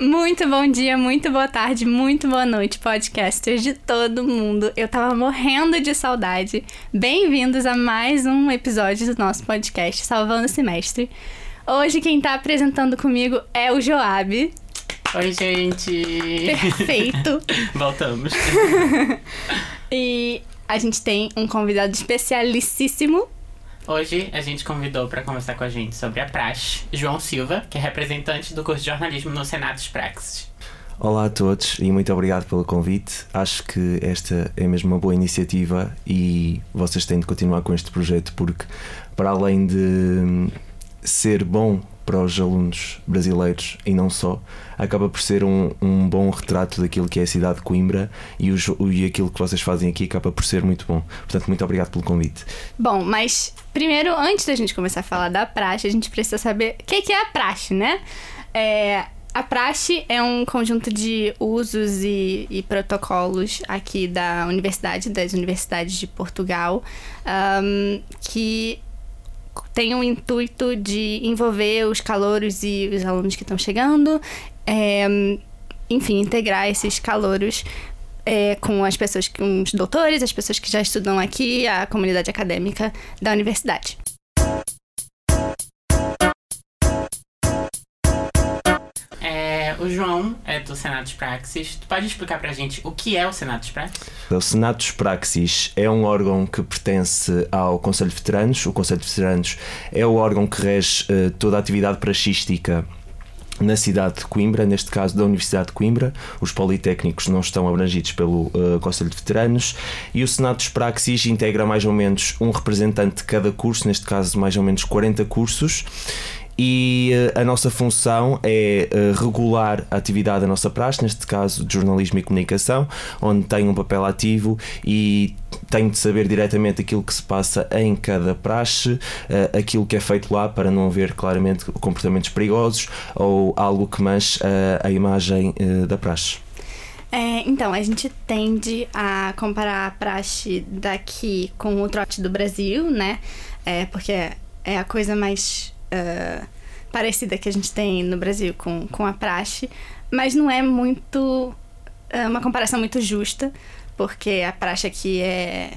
Muito bom dia, muito boa tarde, muito boa noite, podcasters de todo mundo. Eu tava morrendo de saudade. Bem-vindos a mais um episódio do nosso podcast Salvando o Semestre. Hoje quem tá apresentando comigo é o Joab. Oi, gente! Perfeito! Voltamos. e a gente tem um convidado especialíssimo Hoje a gente convidou para conversar com a gente sobre a praxe João Silva, que é representante do curso de jornalismo no Senados Praxis. Olá a todos e muito obrigado pelo convite. Acho que esta é mesmo uma boa iniciativa e vocês têm de continuar com este projeto porque, para além de ser bom para os alunos brasileiros e não só, acaba por ser um, um bom retrato daquilo que é a cidade de Coimbra e, os, e aquilo que vocês fazem aqui acaba por ser muito bom. Portanto, muito obrigado pelo convite. Bom, mas primeiro, antes da gente começar a falar da praxe, a gente precisa saber o que é a praxe, né? É, a praxe é um conjunto de usos e, e, protocolos aqui da universidade, das universidades de Portugal, um, que tem o intuito de envolver os calouros e os alunos que estão chegando, é, enfim, integrar esses calouros é, com as pessoas, com os doutores, as pessoas que já estudam aqui, a comunidade acadêmica da universidade. O João é do Senados Praxis. Tu pode explicar pra gente o que é o Senados Praxis? O Senados Praxis é um órgão que pertence ao Conselho de Veteranos. O Conselho de Veteranos é o órgão que rege uh, toda a atividade praxística na cidade de Coimbra, neste caso da Universidade de Coimbra. Os politécnicos não estão abrangidos pelo uh, Conselho de Veteranos e o Senado dos Praxis integra mais ou menos um representante de cada curso, neste caso mais ou menos 40 cursos e uh, a nossa função é uh, regular a atividade da nossa praxe, neste caso de jornalismo e comunicação, onde tem um papel ativo e tenho de saber diretamente aquilo que se passa em cada praxe, uh, aquilo que é feito lá para não haver claramente comportamentos perigosos ou algo que manche a imagem da praxe. É, então, a gente tende a comparar a praxe daqui com o trote do Brasil, né? É, porque é a coisa mais uh, parecida que a gente tem no Brasil com, com a praxe, mas não é muito. É uma comparação muito justa, porque a praxe aqui é,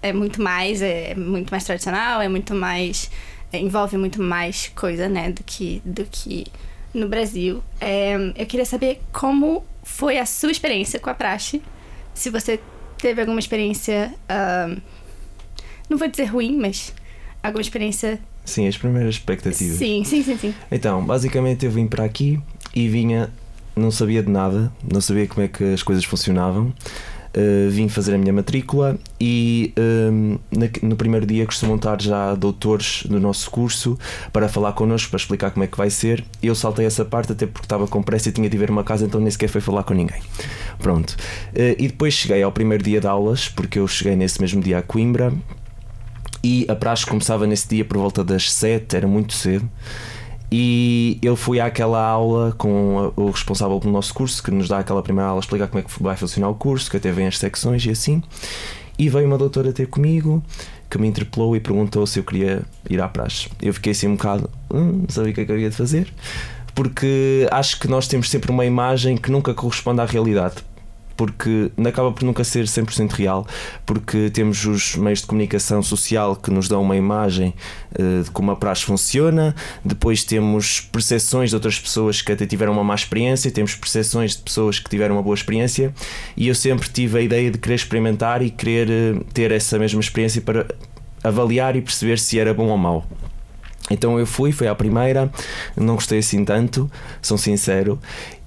é muito mais, é muito mais tradicional, é muito mais. É, envolve muito mais coisa, né, do que, do que no Brasil. É, eu queria saber como foi a sua experiência com a praxe. Se você teve alguma experiência. Uh, não vou dizer ruim, mas alguma experiência Sim, as primeiras expectativas. Sim, sim, sim, sim. Então, basicamente eu vim para aqui e vinha, não sabia de nada, não sabia como é que as coisas funcionavam. Uh, vim fazer a minha matrícula e uh, na, no primeiro dia costumam estar já doutores do nosso curso para falar connosco, para explicar como é que vai ser. Eu saltei essa parte até porque estava com pressa e tinha de ver uma casa, então nem sequer fui falar com ninguém. Pronto. Uh, e depois cheguei ao primeiro dia de aulas, porque eu cheguei nesse mesmo dia a Coimbra e a praxe começava nesse dia por volta das 7, era muito cedo. E eu fui àquela aula com o responsável pelo nosso curso, que nos dá aquela primeira aula, explicar como é que vai funcionar o curso, que até vem as secções e assim. E veio uma doutora ter comigo, que me interpelou e perguntou se eu queria ir à praxe. Eu fiquei assim um bocado, hum, não sabia o que é que havia de fazer, porque acho que nós temos sempre uma imagem que nunca corresponde à realidade porque acaba por nunca ser 100% real, porque temos os meios de comunicação social que nos dão uma imagem uh, de como a praxe funciona, depois temos percepções de outras pessoas que até tiveram uma má experiência, temos percepções de pessoas que tiveram uma boa experiência, e eu sempre tive a ideia de querer experimentar e querer uh, ter essa mesma experiência para avaliar e perceber se era bom ou mau. Então eu fui, foi à primeira, não gostei assim tanto, sou sincero,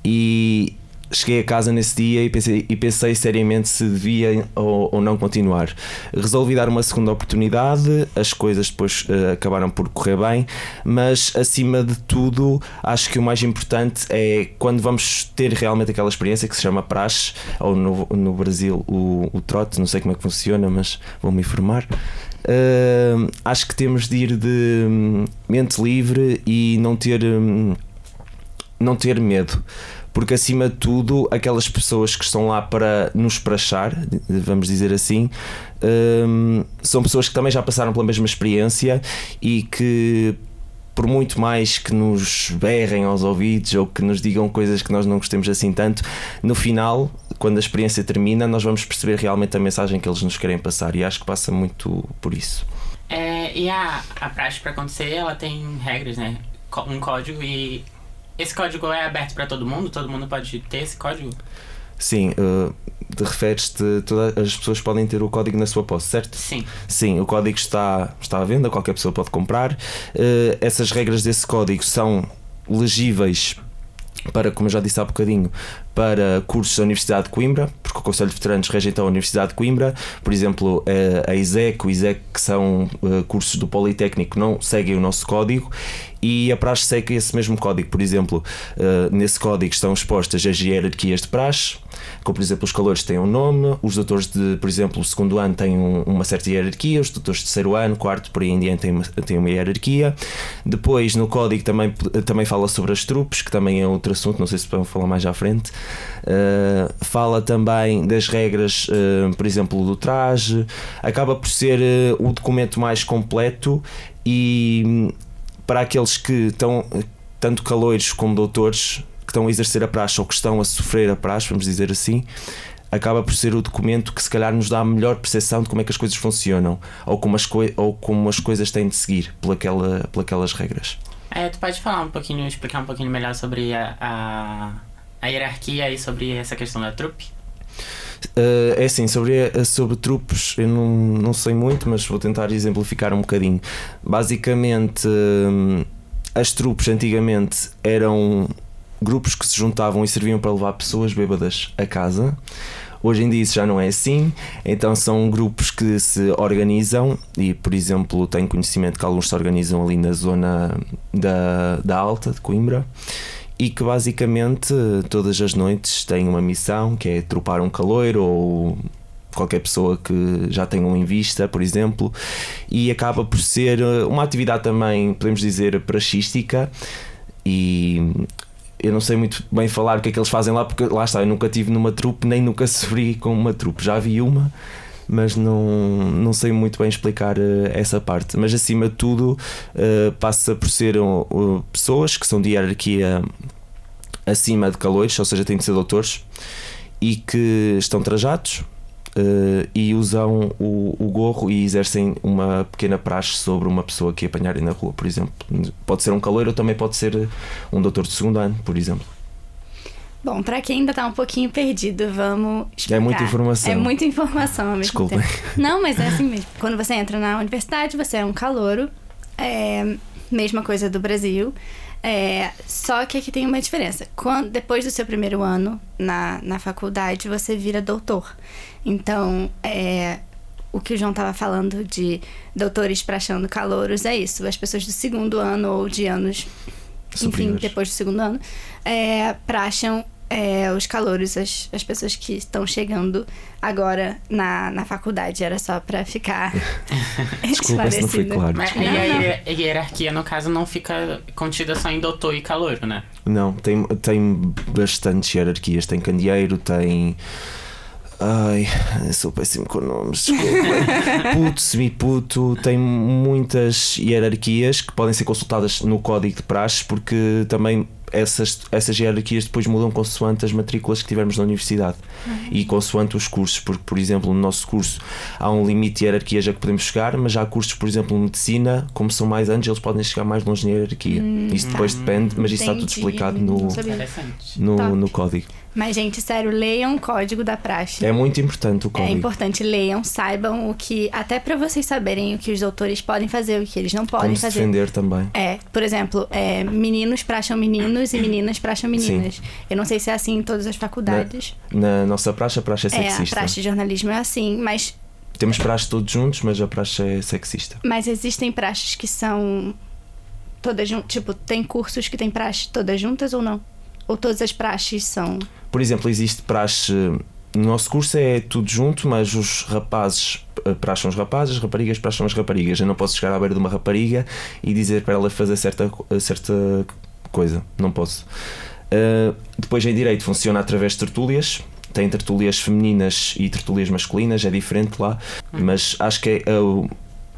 e cheguei a casa nesse dia e pensei, e pensei seriamente se devia ou, ou, não continuar. Resolvi dar uma segunda oportunidade, as coisas depois uh, acabaram por correr bem, mas acima de tudo, acho que o mais importante é quando vamos ter realmente aquela experiência que se chama praxe, ou no, no Brasil o, o trote, não sei como é que funciona, mas vou-me informar. Uh, acho que temos de ir de hum, mente livre e não ter, hum, não ter medo porque acima de tudo, aquelas pessoas que estão lá para nos prachar, vamos dizer assim, um, são pessoas que também já passaram pela mesma experiência e que por muito mais que nos berrem aos ouvidos ou que nos digam coisas que nós não gostemos assim tanto, no final, quando a experiência termina, nós vamos perceber realmente a mensagem que eles nos querem passar e acho que passa muito por isso. É, e a, a prática para acontecer, ela tem regras, né? Um código e esse código é aberto para todo mundo? Todo mundo pode ter esse código? Sim, uh, te referes-te, todas as pessoas podem ter o código na sua posse, certo? Sim. Sim, o código está, está à venda, qualquer pessoa pode comprar. Uh, essas regras desse código são legíveis para, como eu já disse há bocadinho, para cursos da Universidade de Coimbra, porque o Conselho de Veteranos rejeita a Universidade de Coimbra, por exemplo, eh, a ISEC, o ISEC, que são cursos do Politécnico, não seguem o nosso código e a praxe segue esse mesmo código. Por exemplo, eh, nesse código estão expostas as hierarquias de praxe, como por exemplo os calores têm um nome, os doutores de, por exemplo, segundo ano têm uma certa hierarquia, os doutores de terceiro ano, quarto, por aí em diante têm uma, têm uma hierarquia. Depois no código também, também fala sobre as trupes, que também é outro assunto, não sei se vamos falar mais à frente. Uh, fala também das regras, uh, por exemplo, do traje, acaba por ser o documento mais completo e para aqueles que estão, tanto caloiros como doutores, que estão a exercer a praxe ou que estão a sofrer a praxe, vamos dizer assim, acaba por ser o documento que se calhar nos dá a melhor percepção de como é que as coisas funcionam ou como as, ou como as coisas têm de seguir pelaquela, pelaquelas regras. É, tu pode falar um pouquinho, explicar um pouquinho melhor sobre a, a, a hierarquia e sobre essa questão da trupe? Uh, é assim, sobre, sobre trupes eu não, não sei muito, mas vou tentar exemplificar um bocadinho. Basicamente, uh, as trupes antigamente eram grupos que se juntavam e serviam para levar pessoas bêbadas a casa. Hoje em dia isso já não é assim, então são grupos que se organizam e, por exemplo, tenho conhecimento que alguns se organizam ali na zona da, da Alta, de Coimbra, e que basicamente todas as noites têm uma missão que é tropar um caloiro ou qualquer pessoa que já tenha um em vista, por exemplo, e acaba por ser uma atividade também, podemos dizer, praxística e eu não sei muito bem falar o que é que eles fazem lá, porque lá está, eu nunca tive numa trupe, nem nunca sofri com uma trupe. Já vi uma, mas não, não sei muito bem explicar uh, essa parte. Mas acima de tudo, uh, passa por ser pessoas que são de hierarquia acima de calores, ou seja, têm de ser doutores, e que estão trajados uh, e usam o, o, gorro e exercem uma pequena praxe sobre uma pessoa que apanharem na rua, por exemplo. Pode ser um caloiro ou também pode ser um doutor de segundo ano, por exemplo. Bom, para quem ainda tá um pouquinho perdido, vamos explicar. É muita informação. É muita informação ao mesmo Desculpem. tempo. Não, mas é assim mesmo. Quando você entra na universidade, você é um calouro. É, mesma coisa do Brasil. É, só que aqui tem uma diferença. Quando, depois do seu primeiro ano na, na faculdade, você vira doutor. Então, é, o que o João estava falando de doutores praxando calouros é isso. As pessoas do segundo ano ou de anos, enfim, depois do segundo ano, é, praxam é, os calouros, as, as pessoas que estão chegando agora na, na faculdade. Era só para ficar Desculpa se não foi claro. Mas não, a, hierarquia, no caso, não fica contida só em doutor e calouro, né? Não, tem, tem bastantes hierarquias. Tem candeeiro, tem... Ai, sou péssimo com nomes, puto, semi-puto, tem muitas hierarquias que podem ser consultadas no código de praxe, porque também essas, essas hierarquias depois mudam consoante as matrículas que tivermos na universidade. E consoante os cursos, porque, por exemplo, no nosso curso há um limite de hierarquias a que podemos chegar, mas há cursos, por exemplo, de medicina, como são mais anos, eles podem chegar mais longe na hierarquia. Uhum. Isso depois depende, mas isso está tudo explicado no, no, no código. Mas, gente, sério, leiam o código da praxe. É muito importante o código. É importante, leiam, saibam o que. Até para vocês saberem o que os doutores podem fazer, o que eles não podem Como fazer. Se defender também. É, por exemplo, é, meninos praxam meninos e meninas praxam meninas. Sim. Eu não sei se é assim em todas as faculdades. Na, na nossa praxe, a praxe é sexista. É, a praxe de jornalismo é assim, mas. Temos praxes todos juntos, mas a praxe é sexista. Mas existem praxes que são todas juntas. Tipo, tem cursos que tem praxe todas juntas ou não? Ou todas as praxes são. Por exemplo, existe praxe. No nosso curso é tudo junto, mas os rapazes eh, praxam os rapazes, as raparigas praxam as raparigas. Eu não posso chegar à beira de uma rapariga e dizer para ela fazer certa, certa coisa. Não posso. Uh, depois em direito funciona através de tertúlias. Tem tertúlias femininas e tertúlias masculinas, é diferente lá, mas acho que é, uh,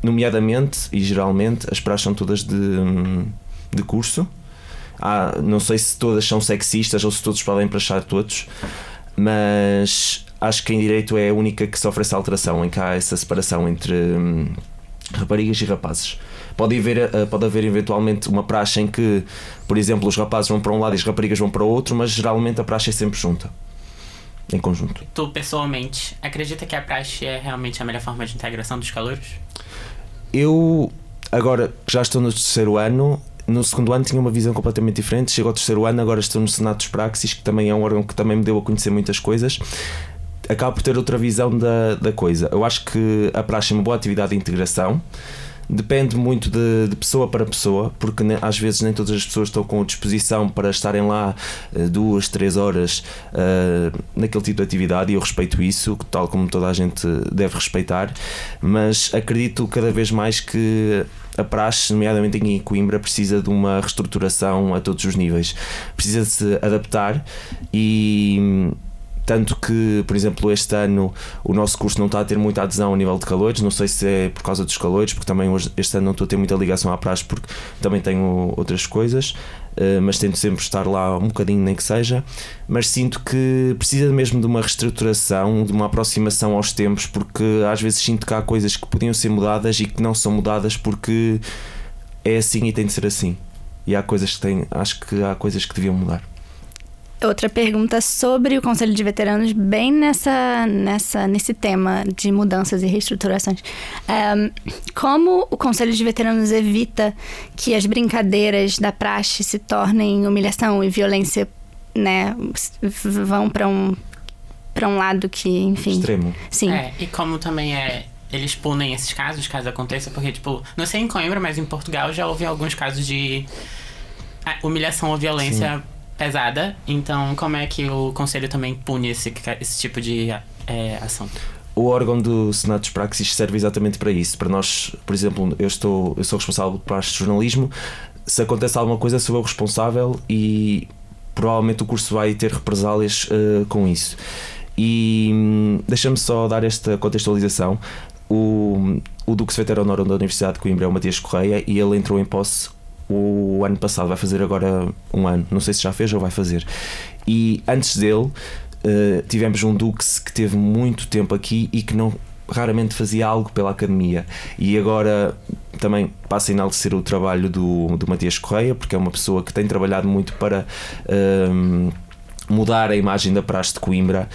nomeadamente e geralmente as praxes são todas de. Um, de curso. Há, não sei se todas são sexistas ou se todos podem praxar todos, mas acho que em direito é a única que sofre essa alteração, em que há essa separação entre hum, raparigas e rapazes. Pode haver, eh, pode haver eventualmente uma praxe em que, por exemplo, os rapazes vão para um lado e as raparigas vão para o outro, mas geralmente a praxe é sempre junta. Em conjunto. Tu, pessoalmente, acredita que a praxe é realmente a melhor forma de integração dos calouros? Eu, agora já estou no terceiro ano, no segundo ano tinha uma visão completamente diferente. Chego ao terceiro ano, agora estou no Senado dos Praxis, que também é um órgão que também me deu a conhecer muitas coisas. Acabo por ter outra visão da, da coisa. Eu acho que a praxe é uma boa atividade de integração depende muito de, de, pessoa para pessoa, porque ne, às vezes nem todas as pessoas estão com disposição para estarem lá uh, duas, três horas uh, naquele tipo de atividade e eu respeito isso, tal como toda a gente deve respeitar, mas acredito cada vez mais que a praxe, nomeadamente em Coimbra, precisa de uma reestruturação a todos os níveis. Precisa de se adaptar e tanto que, por exemplo, este ano o nosso curso não está a ter muita adesão a nível de calores, não sei se é por causa dos calores, porque também hoje, este ano não estou a ter muita ligação à praxe porque também tenho outras coisas, eh, mas tento sempre estar lá um bocadinho, nem que seja. Mas sinto que precisa mesmo de uma reestruturação, de uma aproximação aos tempos, porque às vezes sinto que há coisas que podiam ser mudadas e que não são mudadas porque é assim e tem de ser assim. E há coisas que têm, acho que há coisas que deviam mudar outra pergunta sobre o Conselho de Veteranos, bem nessa, nessa, nesse tema de mudanças e reestruturações. Um, como o Conselho de Veteranos evita que as brincadeiras da praxe se tornem humilhação e violência, né, vão para um para um lado que, enfim, extremo. Sim. É, e como também é eles punem esses casos, caso aconteça, porque, tipo, não sei em Coimbra, mas em Portugal já houve alguns casos de ah, humilhação ou violência Sim pesada. Então, como é que o conselho também pune esse, esse tipo de é, ação? o órgão do Senado dos Praxis serve exatamente para isso. Para nós, por exemplo, eu, estou, eu sou responsável por parte de jornalismo. Se acontece alguma coisa, sou eu responsável e provavelmente o curso vai ter represálias uh, com isso. E hum, deixa-me só dar esta contextualização. O, o Duque Honorum da Universidade de Coimbra é o Matias Correia e ele entrou em posse o ano passado, vai fazer agora um ano, não sei se já fez ou vai fazer. E antes dele uh, tivemos um Dux que teve muito tempo aqui e que não raramente fazia algo pela academia. E agora também passa a enaltecer o trabalho do, do Matias Correia, porque é uma pessoa que tem trabalhado muito para. Uh, mudar a imagem da Praxe de Coimbra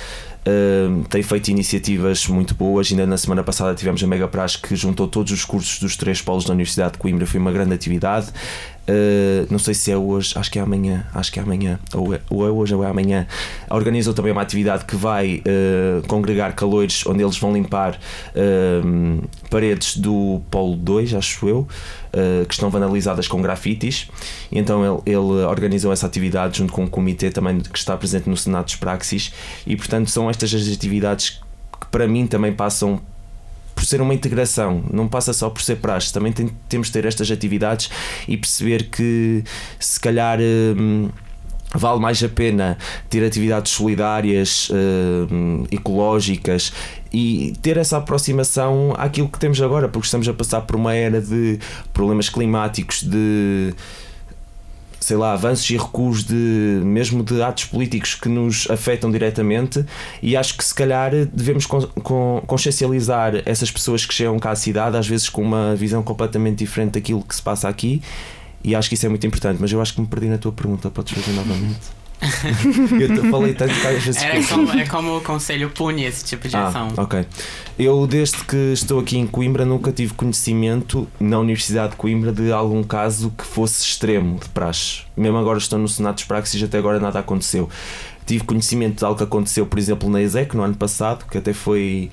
Tem feito iniciativas muito boas. Ainda na semana passada tivemos a Mega Praxe que juntou todos os cursos dos três polos da Universidade de Coimbra. Foi uma grande atividade. Uh, não sei se é hoje, acho que é amanhã, acho que é amanhã, ou é, ou é hoje ou é amanhã. Organizou também uma atividade que vai uh, congregar calores, onde eles vão limpar paredes do Polo 2, acho eu, que estão vanalizadas com grafites. E então ele, ele, organizou essa atividade junto com um comitê também que está presente no Senado dos Praxis. E portanto são estas as atividades que para mim também passam por ser uma integração, não passa só por ser praxe, também tem, temos de ter estas atividades e perceber que se calhar. Hum, vale mais a pena ter atividades solidárias, hum, ecológicas e ter essa aproximação àquilo que temos agora, porque estamos a passar por uma era de problemas climáticos, de sei lá, avanços e recuos de mesmo de atos políticos que nos afetam diretamente e acho que se calhar devemos con, con, consciencializar essas pessoas que chegam cá à cidade, às vezes com uma visão completamente diferente daquilo que se passa aqui e acho que isso é muito importante, mas eu acho que me perdi na tua pergunta, podes fazer novamente? eu falei tanto que às vezes. É como, é como o conselho pune esse tipo de ah, ação. Ok. Eu, desde que estou aqui em Coimbra, nunca tive conhecimento na Universidade de Coimbra de algum caso que fosse extremo de praxe. Mesmo agora estou no Senado dos Praxis e até agora nada aconteceu. Tive conhecimento de algo que aconteceu, por exemplo, na ESEC no ano passado, que até foi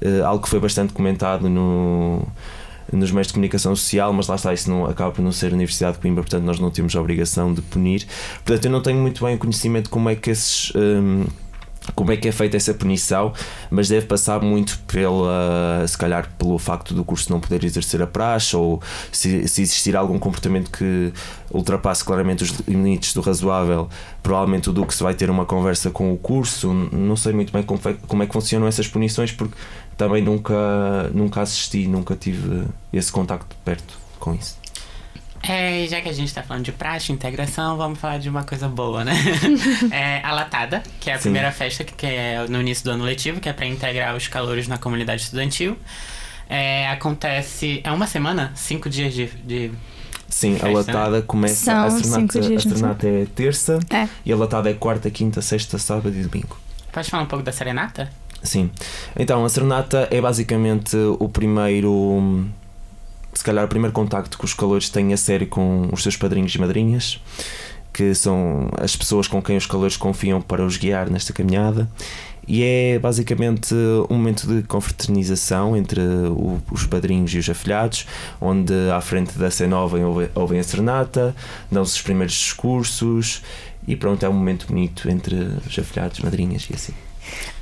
uh, algo que foi bastante comentado no nos meios de comunicação social, mas lá está, isso não, acaba por não ser a Universidade de Coimbra, portanto nós não temos a obrigação de punir. Portanto, eu não tenho muito bem o conhecimento de como é que esses. Um, como é que é feita essa punição, mas deve passar muito pela, se calhar pelo facto do curso não poder exercer a praxe ou se, se existir algum comportamento que ultrapasse claramente os limites do razoável, provavelmente o Dux vai ter uma conversa com o curso. Não sei muito bem como, como é que funcionam essas punições, porque também nunca, nunca assisti, nunca tive esse contacto perto com isso. É, já que a gente tá falando de praxe, integração, vamos falar de uma coisa boa, né? é a Latada, que é a Sim. primeira festa que, que é no início do ano letivo, que é pra integrar os calouros na comunidade estudantil. É, acontece. É uma semana? Cinco dias de. de Sim, a Festa, né? latada começa. São a serenata, a é terça É. e a latada é quarta, quinta, sexta, sábado e domingo. Pode falar um pouco da serenata? Sim. Então, a serenata é basicamente o primeiro. Se calhar o primeiro contacto que os calores têm a sério com os seus padrinhos e madrinhas, que são as pessoas com quem os calores confiam para os guiar nesta caminhada. E é basicamente um momento de confraternização entre o- os padrinhos e os afilhados, onde à frente da cena ouvem, ouvem- ouvem a serenata, dão-se os primeiros discursos e pronto, é um momento bonito entre os afilhados, madrinhas e assim.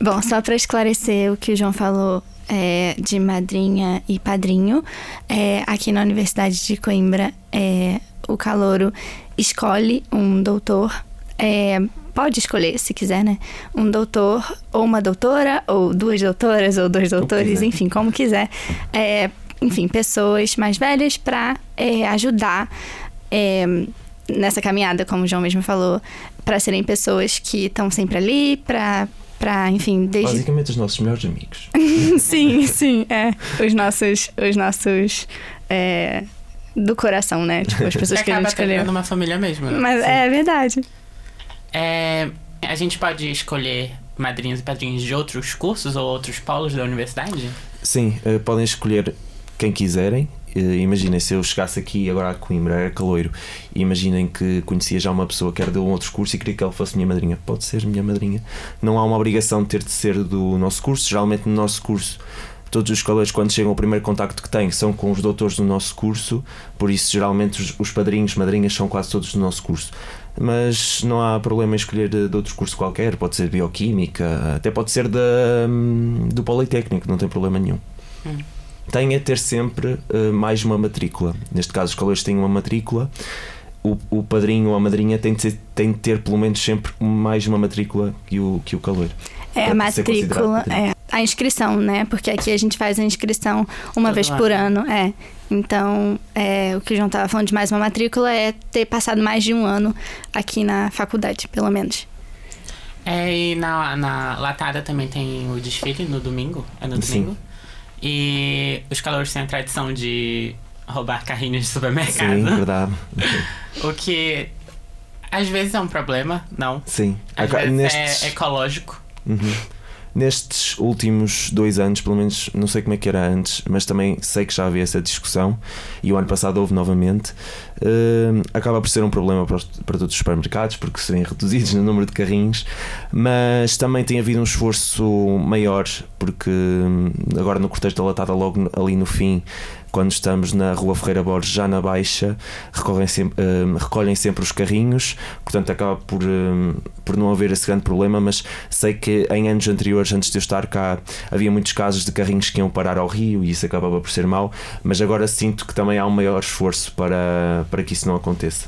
Bom, só para esclarecer o que o João falou é, de madrinha e padrinho, é, aqui na Universidade de Coimbra, é, o calouro escolhe um doutor, é, pode escolher se quiser, né? Um doutor ou uma doutora, ou duas doutoras, ou dois doutores, enfim, como quiser. É, enfim, pessoas mais velhas para ajudar é, nessa caminhada, como o João mesmo falou, para serem pessoas que estão sempre ali, para para enfim desde Basicamente os nossos melhores amigos. sim sim é os nossos os nossos é, do coração né tipo as pessoas Que que a gente escolheu uma família mesmo. né? mas é verdade É, a gente pode escolher madrinhos e padrinhos de outros cursos ou outros polos da universidade? Sim, eh, podem escolher quem quiserem. Eh, imaginem se eu chegasse aqui agora a Coimbra, era caloiro, e imaginem que conhecia já uma pessoa que era de um outro curso e queria que ela fosse minha madrinha. Pode ser minha madrinha. Não há uma obrigação de ter de ser do nosso curso. Geralmente no nosso curso. Todos os colegas, quando chegam, o primeiro contacto que têm são com os doutores do nosso curso, por isso, geralmente, os, os padrinhos, madrinhas são quase todos do nosso curso. Mas não há problema em escolher de, de outro curso qualquer, pode ser bioquímica, até pode ser da, hum, do Politécnico, não tem problema nenhum Hum. Tem a ter sempre eh, mais uma matrícula. Neste caso, os colegas têm uma matrícula. O, o padrinho ou a madrinha tem de, ser- tem de ter pelo menos sempre mais uma matrícula que o, que o calor. é a matrícula é a inscrição né porque aqui a gente faz a inscrição uma Todo vez ano. por ano é então é, o que o João tava falando de mais uma matrícula é ter passado mais de um ano aqui na faculdade pelo menos É, e na, na Latada também tem o desfile no domingo. É no Sim. E os calores têm a tradição de roubar carrinhos de supermercado. Sim, verdade. O que às vezes é um problema, não. Sim. Às vezes é ecológico. Uhum. Nestes últimos dois anos, pelo menos não sei como é que era antes, mas também sei que já havia essa discussão e o ano passado houve novamente. Hum, acaba por ser um problema para, os- para todos os supermercados porque se vêem reduzidos no número de carrinhos, mas também tem havido um esforço maior porque hum, agora no cortejo da latada, logo ali no fim, quando estamos na Rua Ferreira Borges, já na Baixa, recolhem sempre, hum, recolhem sempre os carrinhos, portanto acaba por, hum, por não haver esse grande problema, mas sei que em anos anteriores, antes de eu estar cá, havia muitos casos de carrinhos que iam parar ao rio e isso acabava por ser mau, mas agora sinto que também há um maior esforço para, para que isso não aconteça.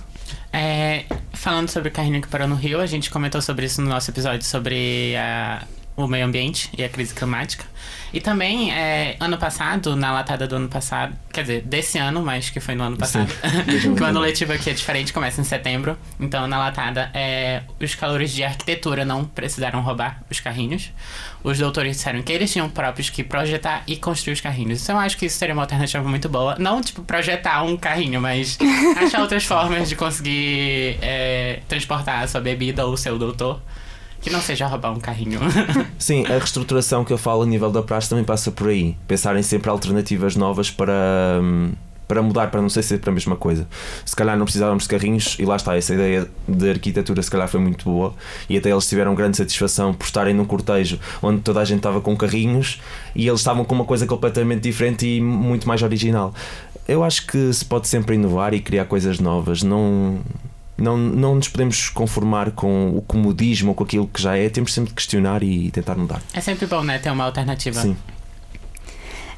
É, falando sobre o carrinho que parou no Rio, a gente comentou sobre isso no nosso episódio sobre a- o meio ambiente e a crise climática. E também, é, ano passado, na latada do ano passado, quer dizer, desse ano, mas que foi no ano passado, que o ano letivo aqui é diferente, começa em setembro. Então, na latada, é, os calores de arquitetura não precisaram roubar os carrinhos. Os doutores disseram que eles tinham próprios que projetar e construir os carrinhos. Então, eu acho que isso seria uma alternativa muito boa. Não, tipo, projetar um carrinho, mas achar outras formas de conseguir é, transportar a sua bebida ou o seu doutor. Que não seja roubar um carrinho. Sim, a reestruturação que eu falo a nível da praxe também passa por aí. Pensarem sempre alternativas novas para, hum, para mudar, para não ser sempre a mesma coisa. Se calhar não precisávamos de carrinhos, e lá está, essa ideia de arquitetura se calhar foi muito boa, e até eles tiveram grande satisfação por estarem num cortejo onde toda a gente estava com carrinhos e eles estavam com uma coisa completamente diferente e muito mais original. Eu acho que se pode sempre inovar e criar coisas novas, não. Não, não nos podemos conformar com o comodismo ou com aquilo que já é, temos sempre de questionar e tentar mudar. é sempre bom, né? Ter uma alternativa. Sim,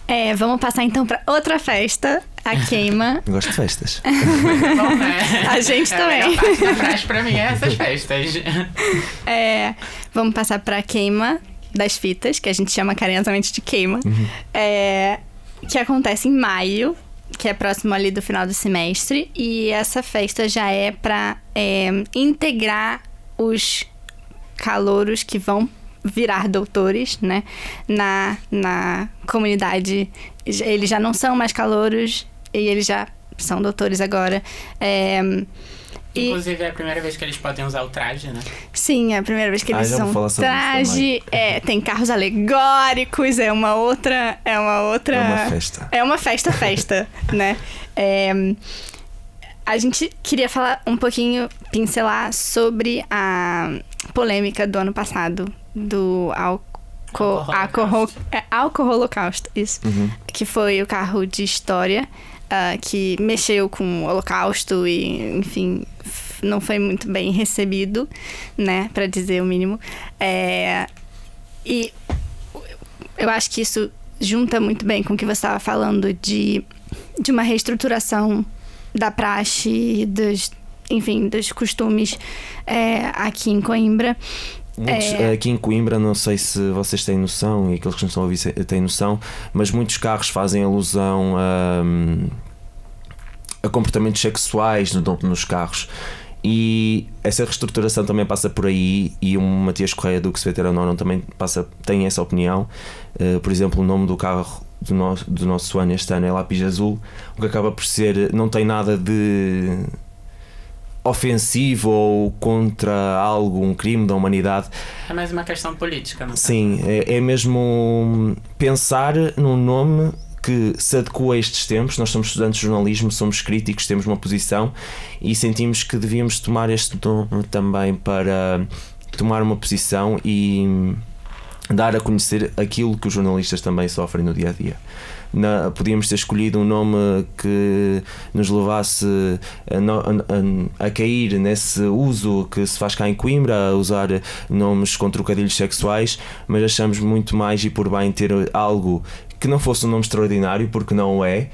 é vamos passar então para outra festa a queima eu gosto de festas. Bom, né? A gente É também. parte pra mim é essas festas. É, vamos passar para a queima das fitas, que a gente chama carinhosamente de queima, é, que acontece em maio. Que é próximo ali do final do semestre. E essa festa já é para é, integrar os calouros que vão virar doutores, né? Na, na comunidade. Eles já não são mais calouros e eles já são doutores agora. É, Inclusive é a primeira vez que eles podem usar o traje, né? sim, é a primeira vez que Ah, eles vou usam falar sobre isso traje. É, tem carros alegóricos, é uma outra. É uma outra. É uma festa. É uma festa, festa, né? É, a gente queria falar um pouquinho, pincelar sobre a polêmica do ano passado do álcool. Álcool Álcool, é, álcool holocausto, isso. Uhum. Que foi o carro de história ah, que mexeu com o holocausto e, enfim, não foi muito bem recebido, né? Pra dizer o mínimo. É, e eu acho que isso junta muito bem com o que você estava falando de, de uma reestruturação da praxe, dos, enfim, dos costumes é, aqui em Coimbra. Muitos, É. Aqui em Coimbra, não sei se vocês têm noção e aqueles que nos estão a ouvir têm noção, mas muitos carros fazem alusão a, a comportamentos sexuais no, nos carros. E essa reestruturação também passa por aí e o Matias Correia do que se não também passa, tem essa opinião. Uh, por exemplo, o nome do carro do nosso, do nosso ano este ano é Lápis Azul, o que acaba por ser, não tem nada de ofensivo ou contra algo, um crime da humanidade. É mais uma questão política, não Sim, é, é mesmo pensar num nome que se adequa a estes tempos. Nós somos estudantes de jornalismo, somos críticos, temos uma posição e sentimos que devíamos tomar este nome também para tomar uma posição e dar a conhecer aquilo que os jornalistas também sofrem no dia a dia. Na, podíamos ter escolhido um nome que nos levasse a, no- a- a cair nesse uso que se faz cá em Coimbra, a usar nomes com trocadilhos sexuais, mas achamos muito mais e por bem ter algo que não fosse um nome extraordinário, porque não é,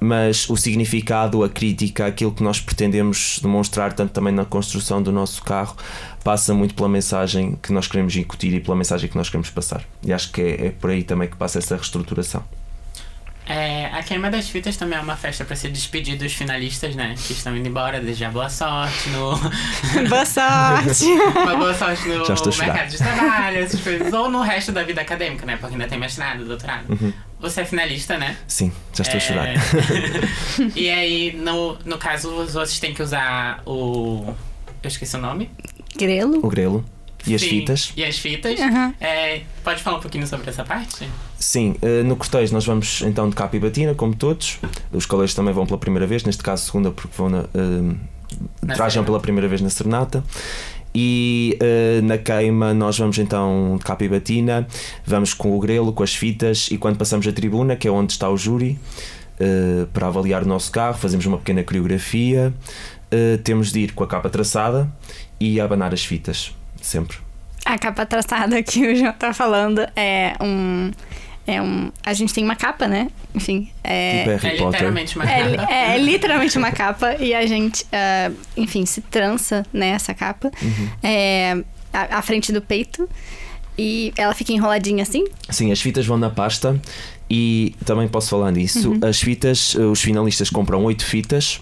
mas o significado, a crítica, aquilo que nós pretendemos demonstrar, tanto também na construção do nosso carro, passa muito pela mensagem que nós queremos incutir e pela mensagem que nós queremos passar. E acho que é, é por aí também que passa essa reestruturação. É, a queima das fitas também é uma festa para se despedir dos finalistas, né? Que estão indo embora, desejar boa sorte no. Boa sorte! uma boa sorte no mercado de trabalho, essas coisas. Ou no resto da vida acadêmica, né? Porque ainda tem mestrado, doutorado. Uhum. Você é finalista, né? Sim, já estou. É. e aí, no, no caso, os outros têm que usar o. Eu esqueci o nome. Grelo? O grelo e as Sim, fitas. E as fitas. Aham. É, pode falar um pouquinho sobre essa parte? Sim, eh, no cortejo nós vamos então de capa e batina, como todos. Os colegas também vão pela primeira vez, neste caso segunda, porque vão na, eh, Na trajam serenata. pela primeira vez na serenata. E eh, na queima nós vamos então de capa e batina, vamos com o grelo, com as fitas e quando passamos a tribuna, que é onde está o júri, para avaliar o nosso carro, fazemos uma pequena coreografia, temos de ir com a capa traçada e abanar as fitas, sempre. A capa traçada que o João tá falando é um. É um. A gente tem uma capa, né? Enfim. É, Tipo É literalmente uma é, capa. é literalmente uma capa e a gente, ah, enfim, se trança nessa capa Uhum. é, à, à frente do peito e ela fica enroladinha assim. Sim, as fitas vão na pasta e também posso falar nisso. Uhum. As fitas, eh, os finalistas compram oito fitas,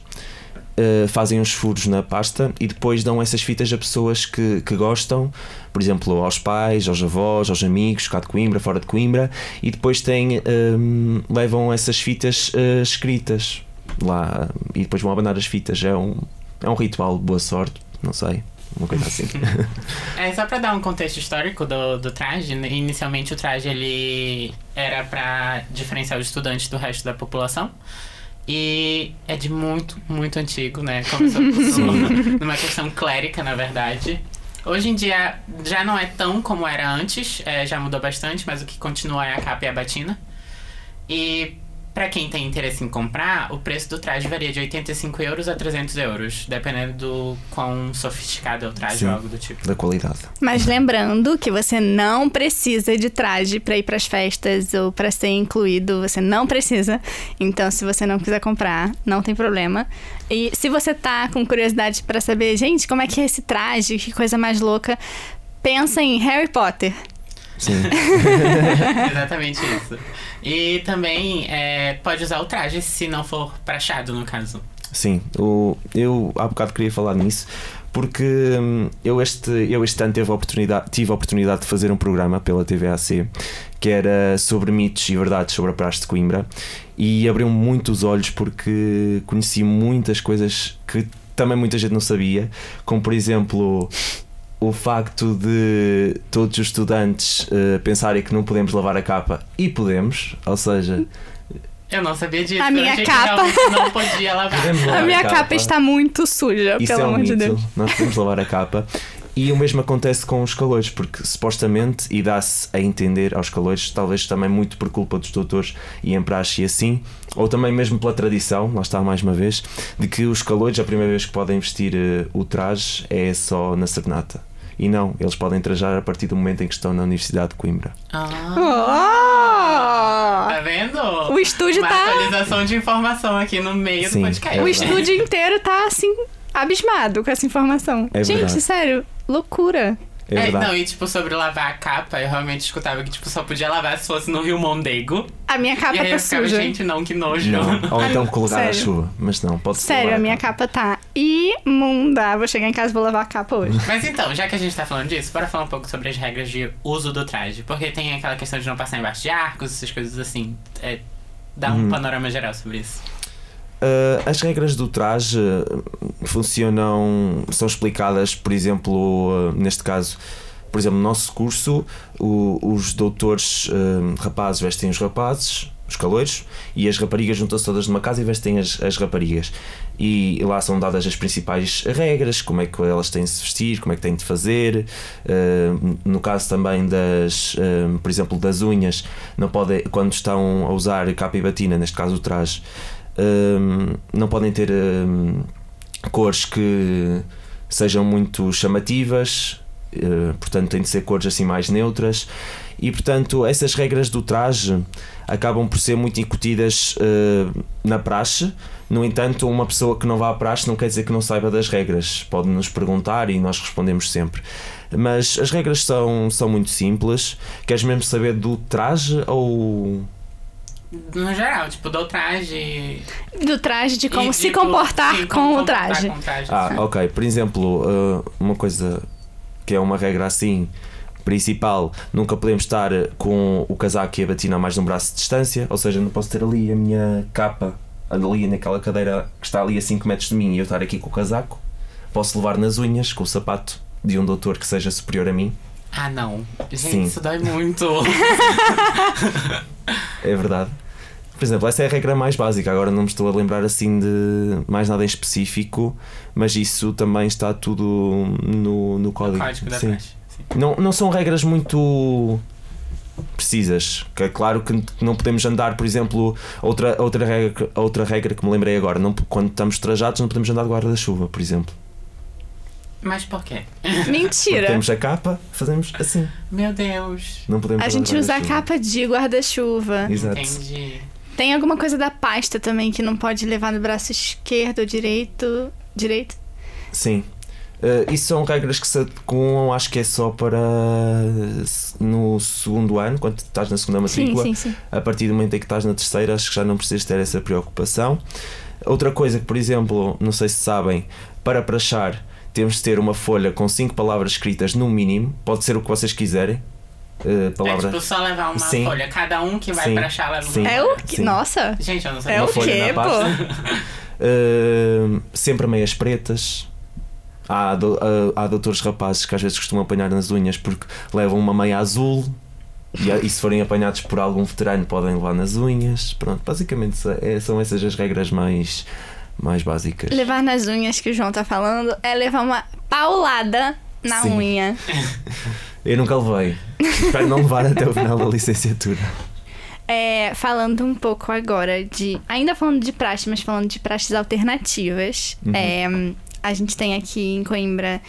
eh, fazem uns furos na pasta e depois dão essas fitas a pessoas que, que gostam, por exemplo, aos pais, aos avós, aos amigos, cá de Coimbra, fora de Coimbra, e depois têm, ehm, levam essas fitas eh, escritas lá e depois vão abanar as fitas. É um, é um ritual de boa sorte, não sei, uma coisa assim. É só pra dar um contexto histórico do, do traje. né? Inicialmente o traje ele era pra diferenciar os estudantes do resto da população. E é de muito, muito antigo, né? Começou numa questão clérica, na verdade. Hoje em dia já não é tão como era antes, é, já mudou bastante, mas o que continua é a capa e a batina. E pra quem tem interesse em comprar, o preço do traje varia de 85 euros a 300 euros, dependendo do quão sofisticado é o traje Sim. ou algo do tipo. da qualidade. Mas lembrando que você não precisa de traje pra ir pras festas ou pra ser incluído, você não precisa. Então, se você não quiser comprar, não tem problema. E se você tá com curiosidade pra saber, gente, como é que é esse traje, que coisa mais louca, pensa em Harry Potter. Sim. Exatamente isso. E também é, pode usar o traje se não for prachado, no caso. Sim, o, eu há bocado queria falar nisso porque hum, eu este, eu este ano tive a, oportunidade, tive a oportunidade de fazer um programa pela TVAC que era sobre mitos e verdades sobre a Praxe de Coimbra e abriu muito os olhos porque conheci muitas coisas que também muita gente não sabia, como por exemplo o facto de todos os estudantes uh, pensarem que não podemos lavar a capa e podemos, ou seja, Eu não sabia disso. A minha capa. Não podia lavar. podemos lavar A minha capa. capa está muito suja, Isso pelo é um amor de. Deus. Nós podemos lavar a capa. E o mesmo acontece com os calores, porque supostamente, e dá-se a entender aos calores, talvez também muito por culpa dos doutores e em praxe e assim, ou também mesmo pela tradição, lá está mais uma vez, de que os calores, a primeira vez que podem vestir eh, o traje é só na serenata. E não, eles podem trajar a partir do momento em que estão na Universidade de Coimbra. Ah, Oh! tá vendo? O estúdio Uma tá. atualização de informação aqui no meio Sim, do podcast. é O verdade. estúdio inteiro tá assim, abismado com essa informação. É Gente, verdade. sério, loucura. É, É, não, e tipo, sobre lavar a capa, eu realmente escutava que tipo, só podia lavar se fosse no Rio Mondego. A minha e capa aí tá eu ficava, suja. gente, não, que nojo. Não. Ou então colocar a chuva, mas não, pode Sério, a minha capa tá imunda. Vou chegar em casa e vou lavar a capa hoje. Mas então, já que a gente tá falando disso, bora falar um pouco sobre as regras de uso do traje. Porque tem aquela questão de não passar embaixo de arcos, essas coisas assim. É, dá um Uhum. panorama geral sobre isso. Uh, as regras do traje uh, funcionam, são explicadas, por exemplo, uh, neste caso, por exemplo, no nosso curso, o- os doutores uh, rapazes vestem os rapazes, os caloiros, e as raparigas juntam-se todas numa casa e vestem as, as raparigas. E lá são dadas as principais regras, como é que elas têm de se vestir, como é que têm de fazer. Uh, no caso também das, uh, por exemplo, das unhas, não pode, quando estão a usar capa e batina, neste caso o traje, Hum, não podem ter hum, cores que sejam muito chamativas, eh, portanto têm de ser cores assim mais neutras e portanto essas regras do traje acabam por ser muito incutidas eh, na praxe. No entanto, uma pessoa que não vá à praxe não quer dizer que não saiba das regras. Pode nos perguntar e nós respondemos sempre. Mas as regras são, são muito simples. Queres mesmo saber do traje ou No geral, tipo, do traje. Do traje, de como e se de comportar sim, com como o traje. com o traje. Ah, ok. Por exemplo, uh, uma coisa que é uma regra assim principal, nunca podemos estar com o casaco e a batina a mais de um braço de distância, ou seja, não posso ter ali a minha capa ali naquela cadeira que está ali a 5 metros de mim e eu estar aqui com o casaco. Posso levar nas unhas com o sapato de um doutor que seja superior a mim. Ah, não. Gente, Sim. isso dói muito. É verdade. Por exemplo, essa é a regra mais básica. Agora não me estou a lembrar assim de mais nada em específico, mas isso também está tudo no, no código. código da Sim. Sim. Não, não são regras muito precisas. Que é claro que não podemos andar, por exemplo, outra, outra, regra, outra regra que me lembrei agora, não, quando estamos trajados não podemos andar de guarda-chuva, por exemplo. Mas por quê? Porque Mentira. temos a capa, fazemos assim. Meu Deus. Não podemos A gente usa a capa de guarda-chuva. Exato. Entendi. Tem alguma coisa da pasta também que não pode levar no braço esquerdo ou direito. Direito? Sim. Uh, isso são regras que se adequam, acho que é só para no segundo ano, quando estás na segunda Sim, matrícula. sim, sim. a partir do momento em que estás na terceira, acho que já não precisas ter essa preocupação. Outra coisa que, por exemplo, não sei se sabem, para prachar temos de ter uma folha com cinco palavras escritas no mínimo, pode ser o que vocês quiserem. Uh, É palavra, tipo só levar uma Sim. folha. Cada um que vai Sim. pra chá leva Sim. uma É folha. o que. Nossa! Gente, eu não sabia. É uma o folha quê, na pasta. Uh, sempre meias pretas. Há, do- uh, há doutores rapazes que às vezes costumam apanhar nas unhas porque levam uma meia azul. E, e se forem apanhados por algum veterano, podem levar nas unhas. Pronto, basicamente é- são essas as regras mais, mais básicas. Levar nas unhas que o João tá falando é levar uma paulada na Sim. unha. Eu nunca levei. Espero não levar até o final da licenciatura. É, falando um pouco agora de. Ainda falando de praxe, mas falando de praxes alternativas. Uhum. é, a gente tem aqui em Coimbra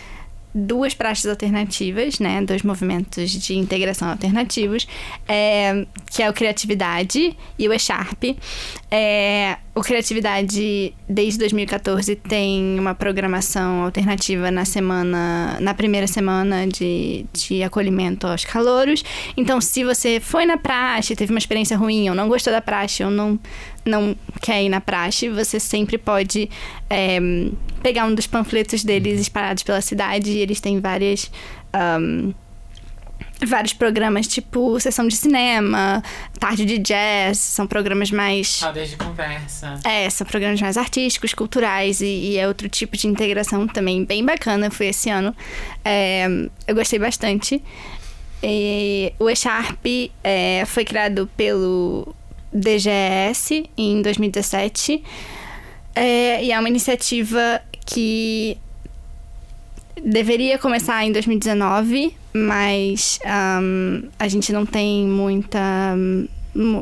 duas praxes alternativas, né? Dois movimentos de integração alternativos, é, que é o Criatividade e o E-Sharp. É, o Criatividade, desde 2014, tem uma programação alternativa na semana, na primeira semana de, de acolhimento aos calouros. Então, se você foi na praxe, teve uma experiência ruim, ou não gostou da praxe, ou não, não quer ir na praxe, você sempre pode é, pegar um dos panfletos deles espalhados pela cidade. E eles têm várias. Um, vários programas, tipo sessão de cinema, tarde de jazz, são programas mais. Rodas de conversa. É, são programas mais artísticos, culturais e, e é outro tipo de integração também bem bacana. Foi esse ano. É, eu gostei bastante. E o eSharp é, foi criado pelo DGS em 2017 é, e é uma iniciativa que deveria começar em 2019, mas um, a gente não tem muita.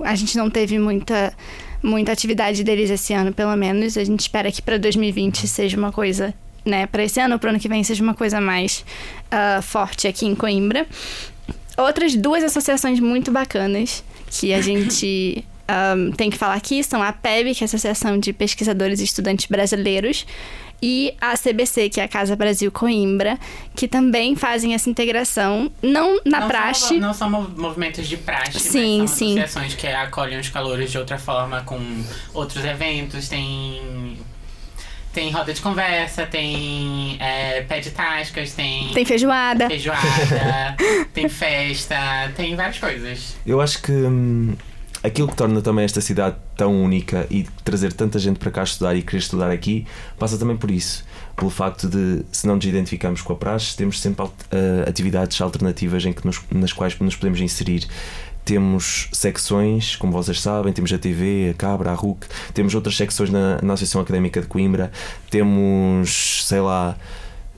A gente não teve muita, muita atividade deles esse ano, pelo menos. A gente espera que para 2020 seja uma coisa. Né, para esse ano para o ano que vem seja uma coisa mais uh, forte aqui em Coimbra. Outras duas associações muito bacanas que a gente um, tem que falar aqui são a PEB, que é a Associação de Pesquisadores e Estudantes Brasileiros, e a CBC, que é a Casa Brasil Coimbra, que também fazem essa integração, não na não praxe. São, não são movimentos de praxe, sim, mas são sim. associações que acolhem os calores de outra forma, com outros eventos, tem. Tem roda de conversa, tem é, pé de tascas, tem. Tem feijoada. Feijoada, tem festa, tem várias coisas. Eu acho que. Hum aquilo que torna também esta cidade tão única e trazer tanta gente para cá estudar e querer estudar aqui passa também por isso. Pelo facto de, se não nos identificamos com a praxe, temos sempre uh, atividades alternativas em que nos, nas quais nos podemos inserir. Temos secções, como vocês sabem, temos a TV, a Cabra, a RUC, temos outras secções na, na Associação Académica de Coimbra, temos, sei lá,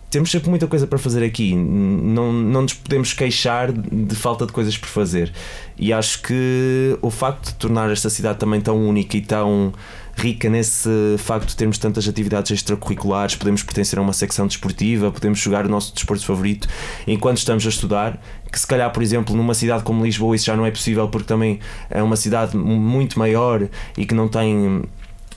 temos sempre muita coisa para fazer aqui, não, não nos podemos queixar de falta de coisas por fazer. E acho que o facto de tornar esta cidade também tão única e tão rica nesse facto de termos tantas atividades extracurriculares, podemos pertencer a uma secção desportiva, podemos jogar o nosso desporto favorito enquanto estamos a estudar, que se calhar, por exemplo, numa cidade como Lisboa isso já não é possível porque também é uma cidade muito maior e que não tem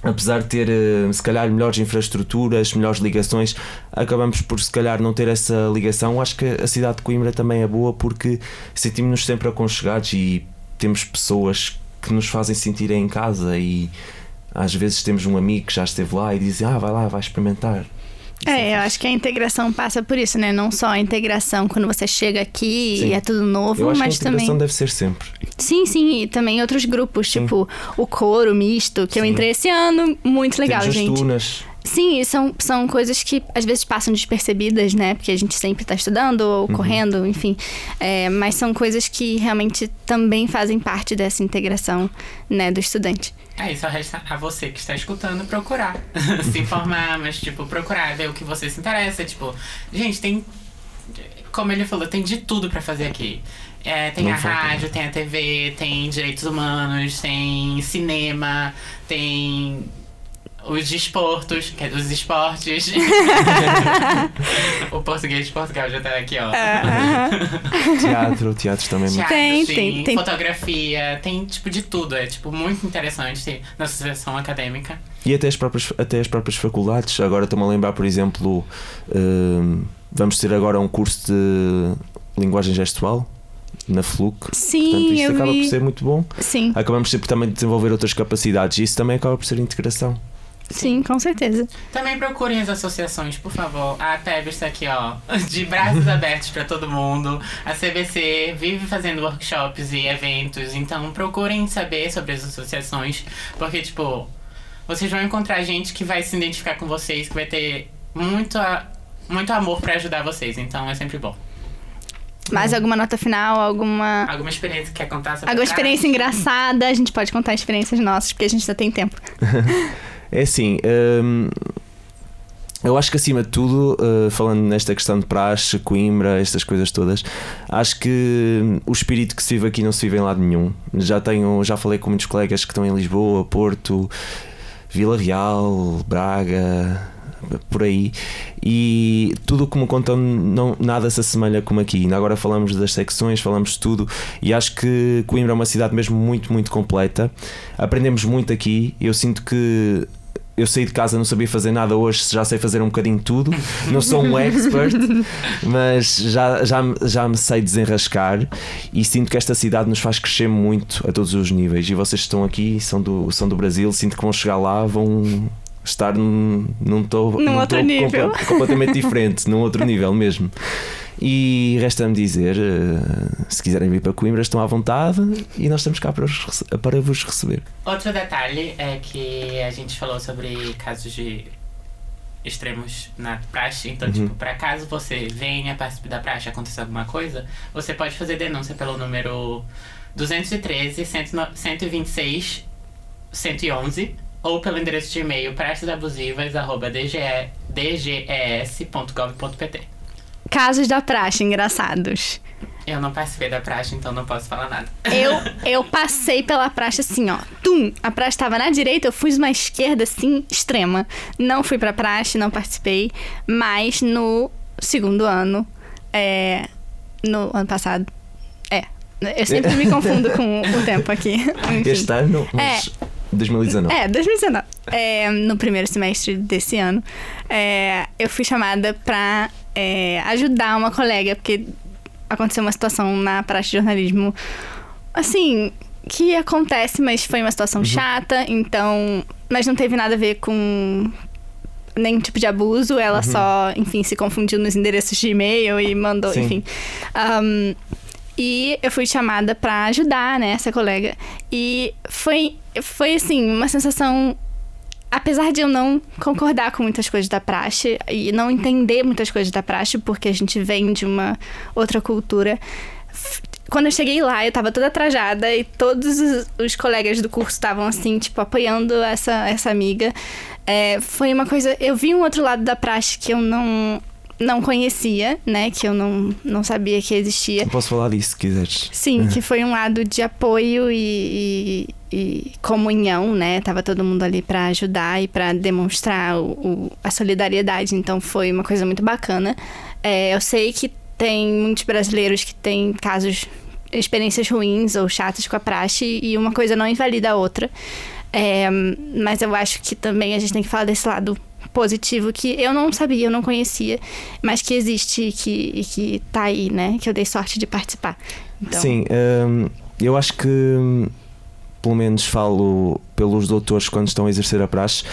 apesar de ter eh, se calhar melhores infraestruturas, melhores ligações, acabamos por se calhar não ter essa ligação. Acho que a cidade de Coimbra também é boa porque sentimos-nos sempre aconchegados e temos pessoas que nos fazem sentir em casa e às vezes temos um amigo que já esteve lá e diz ah vai lá, vai experimentar é, eu acho que a integração passa por isso, né? Não só a integração quando você chega aqui sim. e é tudo novo, eu acho mas que a integração deve ser sempre. Sim, sim, e também outros grupos, sim. tipo o coro misto, que sim. eu entrei esse ano, muito legal, Temos gente. As tunas. Sim, são, são coisas que às vezes passam despercebidas, né? Porque a gente sempre está estudando ou uhum. correndo, enfim. É, mas são coisas que realmente também fazem parte dessa integração, né, do estudante. Aí só resta a você que está escutando procurar. se informar, mas, tipo, procurar, ver o que você se interessa. Tipo, gente, tem. Como ele falou, tem de tudo para fazer aqui. É, tem Não a rádio, tem a TV, tem direitos humanos, tem cinema, tem os desportos, é dos esportes. o português de Portugal já tá aqui, ó. Uh, teatro, teatro também. Teatro, tem, sim, tem, tem. Fotografia, tem tipo de tudo. É tipo muito interessante na associação acadêmica. E até as próprias, até as próprias faculdades. Agora estou-me a lembrar, por exemplo, uh, vamos ter agora um curso de linguagem gestual na FLUC. Sim, Portanto, isto acaba vi. por ser muito bom. Sim. Acabamos sempre também de desenvolver outras capacidades e isso também acaba por ser integração. Sim, com certeza. Também procurem as associações, por favor. A PEB está aqui, ó, de braços abertos para todo mundo. A CBC vive fazendo workshops e eventos, então procurem saber sobre as associações, porque, tipo, vocês vão encontrar gente que vai se identificar com vocês, que vai ter muito, muito amor para ajudar vocês, então é sempre bom. Mais alguma nota final? Alguma. Alguma experiência que quer contar sobre Alguma experiência engraçada? A gente pode contar experiências nossas, porque a gente ainda tem tempo. É assim, hum, eu acho que acima de tudo, uh, falando nesta questão de praxe, Coimbra, estas coisas todas, acho que o espírito que se vive aqui não se vive em lado nenhum. Já tenho, já falei com muitos colegas que estão em Lisboa, Porto, Vila Real, Braga, por aí. E tudo o que me contam, não, nada se assemelha como aqui. Ainda agora falamos das secções, falamos de tudo, e acho que Coimbra é uma cidade mesmo muito, muito completa. Aprendemos muito aqui. Eu sinto que eu saí de casa, não sabia fazer nada hoje, já sei fazer um bocadinho tudo. Não sou um expert, mas já, já, já me sei desenrascar e sinto que esta cidade nos faz crescer muito a todos os níveis. E vocês que estão aqui, são do, são do Brasil, sinto que vão chegar lá, vão estar num, num, to, num, num outro nível. completamente diferente, num outro nível mesmo. E resta-me dizer: uh, se quiserem vir para Coimbra, estão à vontade e nós estamos cá para, os, para vos receber. Outro detalhe é que a gente falou sobre casos de extremos na praxe. Então, uhum. tipo, para caso você venha participar da praxe aconteça alguma coisa, você pode fazer denúncia pelo número 213 126 111 ou pelo endereço de e-mail praxesabusivas.dges.gov.pt. Casos da praxe engraçados. Eu não participei da praxe, então não posso falar nada. Eu, eu passei pela praxe assim, ó. Tum! A praxe estava na direita, eu fui uma esquerda assim, extrema. Não fui pra praxe, não participei. Mas no segundo ano, é, no ano passado, é. Eu sempre me confundo com o tempo aqui. Este ano, mas... É, 2019. É, 2019. É, no primeiro semestre desse ano, é, eu fui chamada pra é, ajudar uma colega, porque aconteceu uma situação na praxe de jornalismo, assim, que acontece, mas foi uma situação uhum. chata, então. Mas não teve nada a ver com nenhum tipo de abuso, ela uhum. só, enfim, se confundiu nos endereços de e-mail e mandou, Sim. enfim. Um, e eu fui chamada para ajudar, né, essa colega. E foi, foi assim, uma sensação. Apesar de eu não concordar com muitas coisas da praxe e não entender muitas coisas da praxe, porque a gente vem de uma outra cultura, quando eu cheguei lá, eu tava toda trajada e todos os, os colegas do curso estavam assim, tipo, apoiando essa, essa amiga. É, foi uma coisa. Eu vi um outro lado da praxe que eu não não conhecia, né? Que eu não, não sabia que existia. Eu posso falar disso se quiseres. Sim, que foi um lado de apoio e, e, e comunhão, né? Tava todo mundo ali para ajudar e para demonstrar o, o, a solidariedade. Então foi uma coisa muito bacana. É, eu sei que tem muitos brasileiros que têm casos, experiências ruins ou chatas com a praxe e uma coisa não invalida a outra. É, mas eu acho que também a gente tem que falar desse lado positivo que eu não sabia, eu não conhecia, mas que existe que, que tá aí, né? Que eu dei sorte de participar. Então... Sim, hum, eu acho que, pelo menos falo pelos doutores quando estão a exercer a praxe,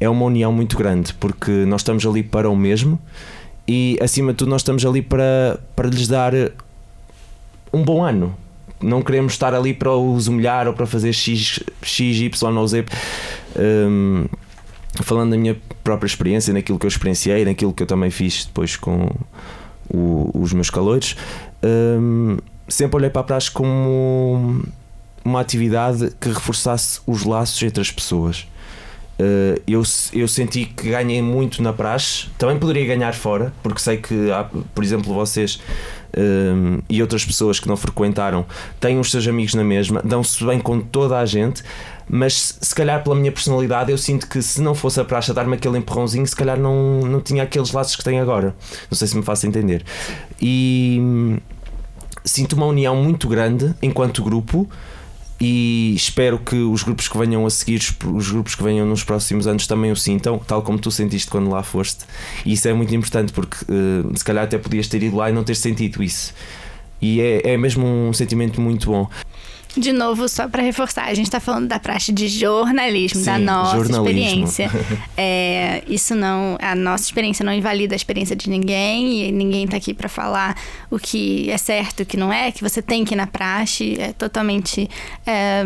é uma união muito grande, porque nós estamos ali para o mesmo e, acima de tudo, nós estamos ali para, para lhes dar um bom ano. Não queremos estar ali para os humilhar ou para fazer X, X Y ou Z. Um, falando da minha própria experiência, naquilo que eu experienciei, naquilo que eu também fiz depois com o, os meus calores, um, sempre olhei para a praxe como uma atividade que reforçasse os laços entre as pessoas. Uh, eu, eu senti que ganhei muito na praxe, também poderia ganhar fora, porque sei que, há, por exemplo, vocês um, e outras pessoas que não frequentaram têm os seus amigos na mesma, dão-se bem com toda a gente mas se calhar pela minha personalidade eu sinto que se não fosse a praxe dar-me aquele empurrãozinho, se calhar não, não tinha aqueles laços que tenho agora. Não sei se me faço entender. E hum, sinto uma união muito grande enquanto grupo e espero que os grupos que venham a seguir, os grupos que venham nos próximos anos também o sintam, tal como tu sentiste quando lá foste. E isso é muito importante porque uh, se calhar até podias ter ido lá e não ter sentido isso. E é, é mesmo um sentimento muito bom. De novo, só para reforçar, a gente está falando da praxe de jornalismo, Sim, da nossa experiência. é, isso não, a nossa experiência não invalida a experiência de ninguém e ninguém está aqui para falar o que é certo, o que não é, que você tem que ir na praxe, é totalmente é,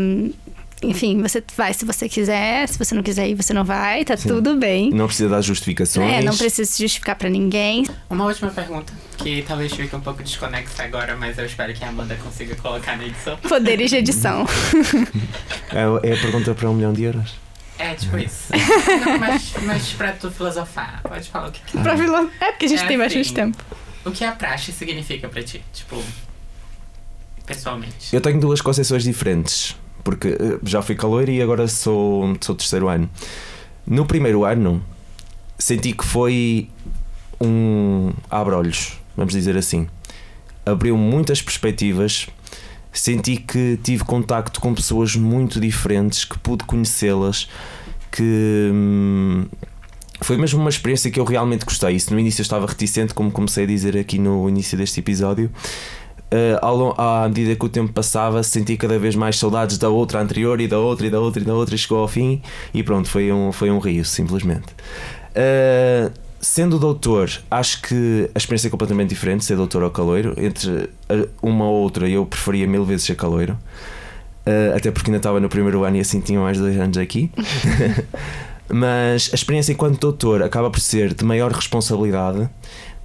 enfim, você vai se você quiser, se você não quiser ir, você não vai, tá Sim. tudo bem. Não precisa dar justificações. É, não precisa se justificar para ninguém. Uma última pergunta, que talvez fique um pouco desconexa agora, mas eu espero que a Amanda consiga colocar na edição. Poderes de edição. é, é a pergunta para um milhão de euros? É, tipo isso. não, mas, mas pra tu filosofar, pode falar o que quiser. Pra filo... É porque a gente é tem assim, bastante tempo. O que a praxe significa pra ti? Tipo, pessoalmente. Eu tenho duas concepções diferentes porque eh, já fui caloiro e agora sou, sou terceiro ano. No primeiro ano, senti que foi um abre-olhos, vamos dizer assim. Abriu muitas perspectivas. Senti que tive contacto com pessoas muito diferentes, que pude conhecê-las, que hum, foi mesmo uma experiência que eu realmente gostei. Isso no início eu estava reticente, como comecei a dizer aqui no início deste episódio. Uh, à medida que o tempo passava, senti cada vez mais saudades da outra anterior e da outra e da outra e da outra, e chegou ao fim e pronto, foi um, foi um rio, simplesmente. Uh, sendo doutor, acho que a experiência é completamente diferente, ser doutor ou caloiro. Entre uma ou outra, eu preferia mil vezes ser caloiro, uh, até porque ainda estava no primeiro ano e assim tinha mais dois anos aqui. Mas a experiência enquanto doutor acaba por ser de maior responsabilidade,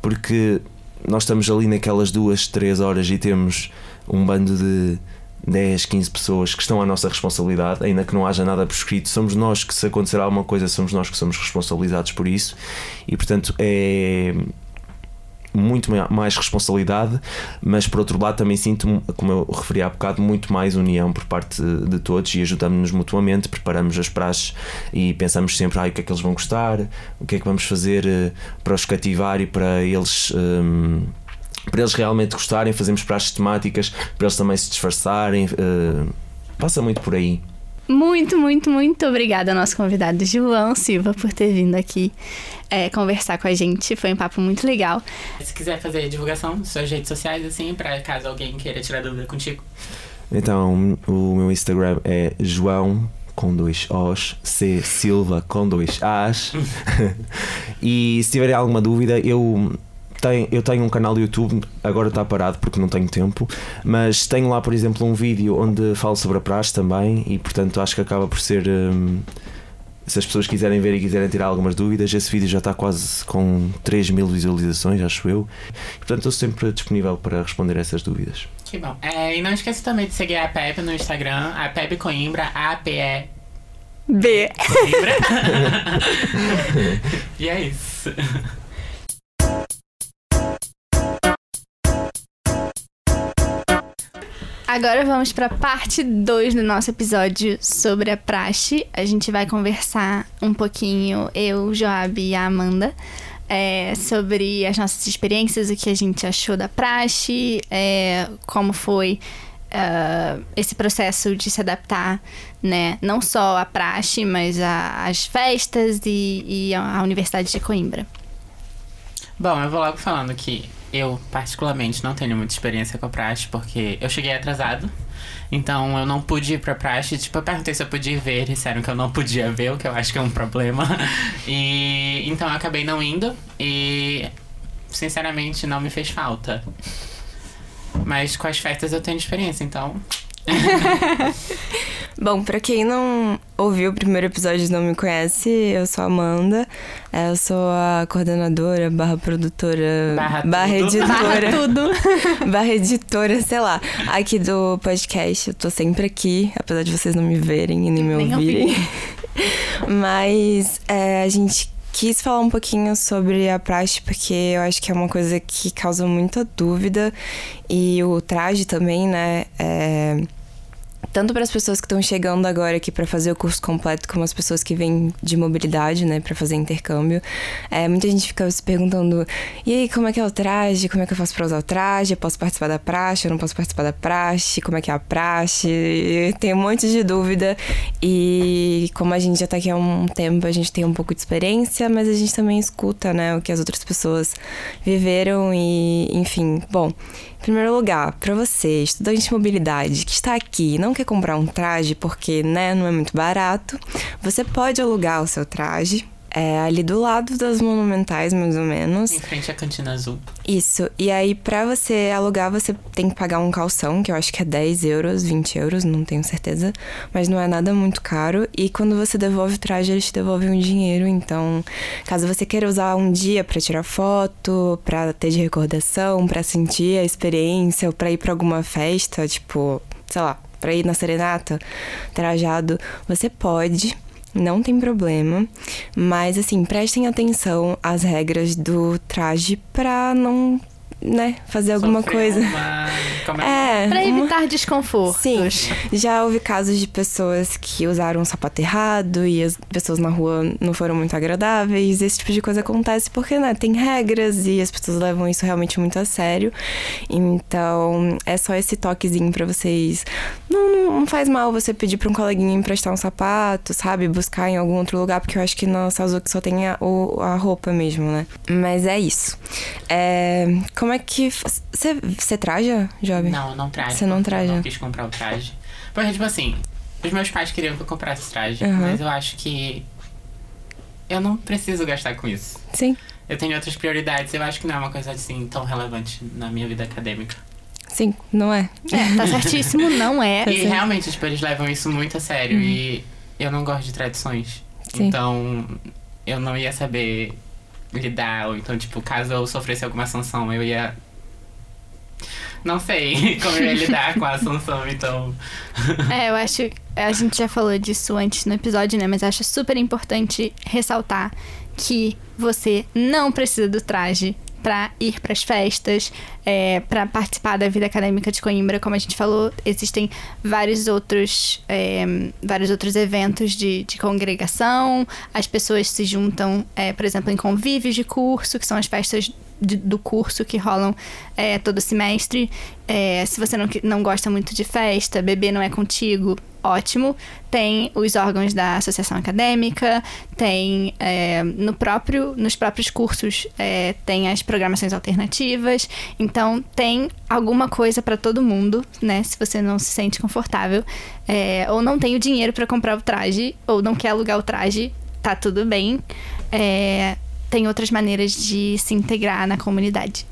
porque nós estamos ali naquelas duas, três horas e temos um bando de 10, 15 pessoas que estão à nossa responsabilidade, ainda que não haja nada prescrito, somos nós que, se acontecer alguma coisa, somos nós que somos responsabilizados por isso, e portanto é muito mais responsabilidade, mas por outro lado também sinto, como eu referi há bocado, muito mais união por parte de todos e ajudamos-nos mutuamente, preparamos as praxes e pensamos sempre ah, o que é que eles vão gostar, o que é que vamos fazer eh, para os cativar e para eles. Um, para eles realmente gostarem, fazemos praxes temáticas, para eles também se disfarçarem. Uh, passa muito por aí. Muito, muito, muito obrigada ao nosso convidado João Silva por ter vindo aqui é, conversar com a gente. Foi um papo muito legal. Se quiser fazer divulgação suas redes sociais, assim, para caso alguém queira tirar dúvida contigo. Então, o meu Instagram é João com dois Os, C Silva com dois As. e se tiverem alguma dúvida, eu tenho, eu tenho um canal do YouTube, agora está parado porque não tenho tempo, mas tenho lá, por exemplo, um vídeo onde falo sobre a praxe também e, portanto, acho que acaba por ser. Hum, se as pessoas quiserem ver e quiserem tirar algumas dúvidas, esse vídeo já está quase com 3 mil visualizações, acho eu. portanto, estou sempre disponível para responder a essas dúvidas. Que bom. É, e não esqueça também de seguir a PEP no Instagram, a PEP Coimbra, A-P-E. B. Coimbra. e é isso. Agora vamos para parte 2 do nosso episódio sobre a praxe. A gente vai conversar um pouquinho, eu, Joab e a Amanda, é, sobre as nossas experiências, o que a gente achou da praxe, é, como foi uh, esse processo de se adaptar, né? Não só à praxe, mas às festas e, e à Universidade de Coimbra. Bom, eu vou logo falando que eu, particularmente, não tenho muita experiência com a praxe, porque eu cheguei atrasado. Então eu não pude ir pra praxe. Tipo, eu perguntei se eu podia ver, disseram que eu não podia ver, o que eu acho que é um problema. E então eu acabei não indo e sinceramente não me fez falta. Mas com as festas eu tenho experiência, então Bom, para quem não ouviu o primeiro episódio e não me conhece, eu sou a Amanda. É, eu sou a coordenadora, barra produtora, barra, barra editora. Barra tudo. barra editora, sei lá, aqui do podcast. Eu tô sempre aqui, apesar de vocês não me verem e nem me nem ouvirem. Mas é, a gente quis falar um pouquinho sobre a praxe, porque eu acho que é uma coisa que causa muita dúvida. E o traje também, né? É tanto para as pessoas que estão chegando agora aqui para fazer o curso completo, como as pessoas que vêm de mobilidade, né, para fazer intercâmbio. É, muita gente fica se perguntando: e aí, como é que é o traje? Como é que eu faço para usar o traje? Eu posso participar da praxe? Eu não posso participar da praxe? Como é que é a praxe? Tem um monte de dúvida. E como a gente já está aqui há um tempo, a gente tem um pouco de experiência, mas a gente também escuta, né, o que as outras pessoas viveram e, enfim, bom. Primeiro lugar, para você, estudante de mobilidade, que está aqui e não quer comprar um traje porque né, não é muito barato, você pode alugar o seu traje é ali do lado das monumentais, mais ou menos. Em frente à cantina azul. Isso. E aí, pra você alugar, você tem que pagar um calção, que eu acho que é 10 euros, 20 euros, não tenho certeza. Mas não é nada muito caro. E quando você devolve o traje, eles te devolvem um dinheiro. Então, caso você queira usar um dia para tirar foto, pra ter de recordação, para sentir a experiência, ou pra ir pra alguma festa, tipo, sei lá, pra ir na serenata, trajado, você pode não tem problema. Mas assim, prestem atenção às regras do traje pra não, né, fazer alguma Sofrer coisa. Uma é. É. Pra uma- evitar desconfortos. Sim, já houve casos de pessoas que usaram um sapato errado e as pessoas na rua não foram muito agradáveis. Esse tipo de coisa acontece porque, né, tem regras e as pessoas levam isso realmente muito a sério. Então, é só esse toquezinho pra vocês. Não, não, não faz mal você pedir pra um coleguinha emprestar um sapato, sabe? Buscar em algum outro lugar, porque eu acho que na Sazuki só tem a, o- a roupa mesmo, né? Mas é isso. É, como é que. Você você traja, Job? Não, não traje. Você não traja? Eu não quis comprar o traje. Porque, tipo assim, os meus pais queriam que eu comprasse traje, Uhum. mas eu acho que eu não preciso gastar com isso. Sim. Eu tenho outras prioridades, eu acho que não é uma coisa assim tão relevante na minha vida acadêmica. Sim, não é? É, tá certíssimo, não é. Tá E realmente, tipo, eles levam isso muito a sério e eu não gosto de tradições. Sim. Então, eu não ia saber lidar, ou então, tipo, caso eu sofresse alguma sanção, eu ia. Não sei como ia lidar com a sanção, então. É, eu acho. A gente já falou disso antes no episódio, né? Mas acho super importante ressaltar que você não precisa do traje pra ir pras festas, é, para participar da vida acadêmica de Coimbra, como a gente falou, existem vários outros, é, vários outros eventos de, de congregação, as pessoas se juntam, é, por exemplo, em convívios de curso, que são as festas de- do curso que rolam é, todo semestre. É, se você não, não gosta muito de festa, beber não é contigo, ótimo. Tem os órgãos da associação acadêmica, tem é, no próprio, nos próprios cursos é, tem as programações alternativas. Então tem alguma coisa para todo mundo, né? Se você não se sente confortável é, ou não tem o dinheiro para comprar o traje ou não quer alugar o traje, tá tudo bem. É, tem outras maneiras de se integrar na comunidade.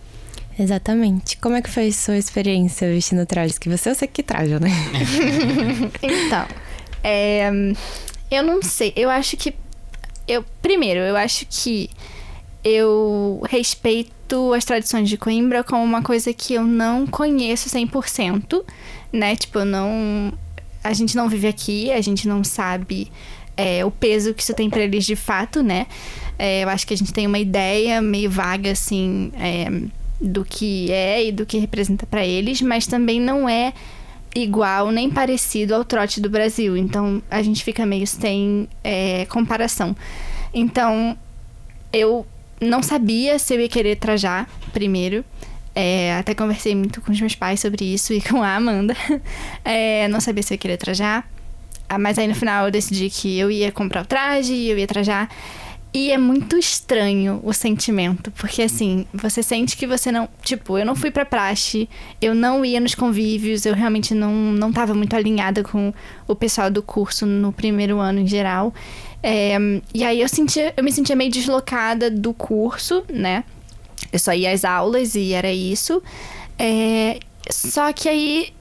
Exatamente. Como é que foi sua experiência vestindo trajes? Que você eu sei que traja, né? Então, é, eu não sei. Eu acho que. Eu, primeiro, eu acho que eu respeito as tradições de Coimbra como uma coisa que eu não conheço 100%, né? Tipo, eu não. A gente não vive aqui, a gente não sabe é, o peso que isso tem pra eles de fato, né? É, eu acho que a gente tem uma ideia meio vaga, assim, é, do que é e do que representa pra eles, mas também não é igual nem parecido ao trote do Brasil. Então a gente fica meio sem é, comparação. Então eu não sabia se eu ia querer trajar primeiro. É, até conversei muito com os meus pais sobre isso e com a Amanda. É, não sabia se eu ia querer trajar. Ah, Mas aí no final eu decidi que eu ia comprar o traje, eu ia trajar. E é muito estranho o sentimento, porque assim, você sente que você não. Tipo, eu não fui pra praxe, eu não ia nos convívios, eu realmente não, não tava muito alinhada com o pessoal do curso no primeiro ano em geral. É, e aí eu sentia, eu me sentia meio deslocada do curso, né? Eu só ia às aulas e era isso. É, só que aí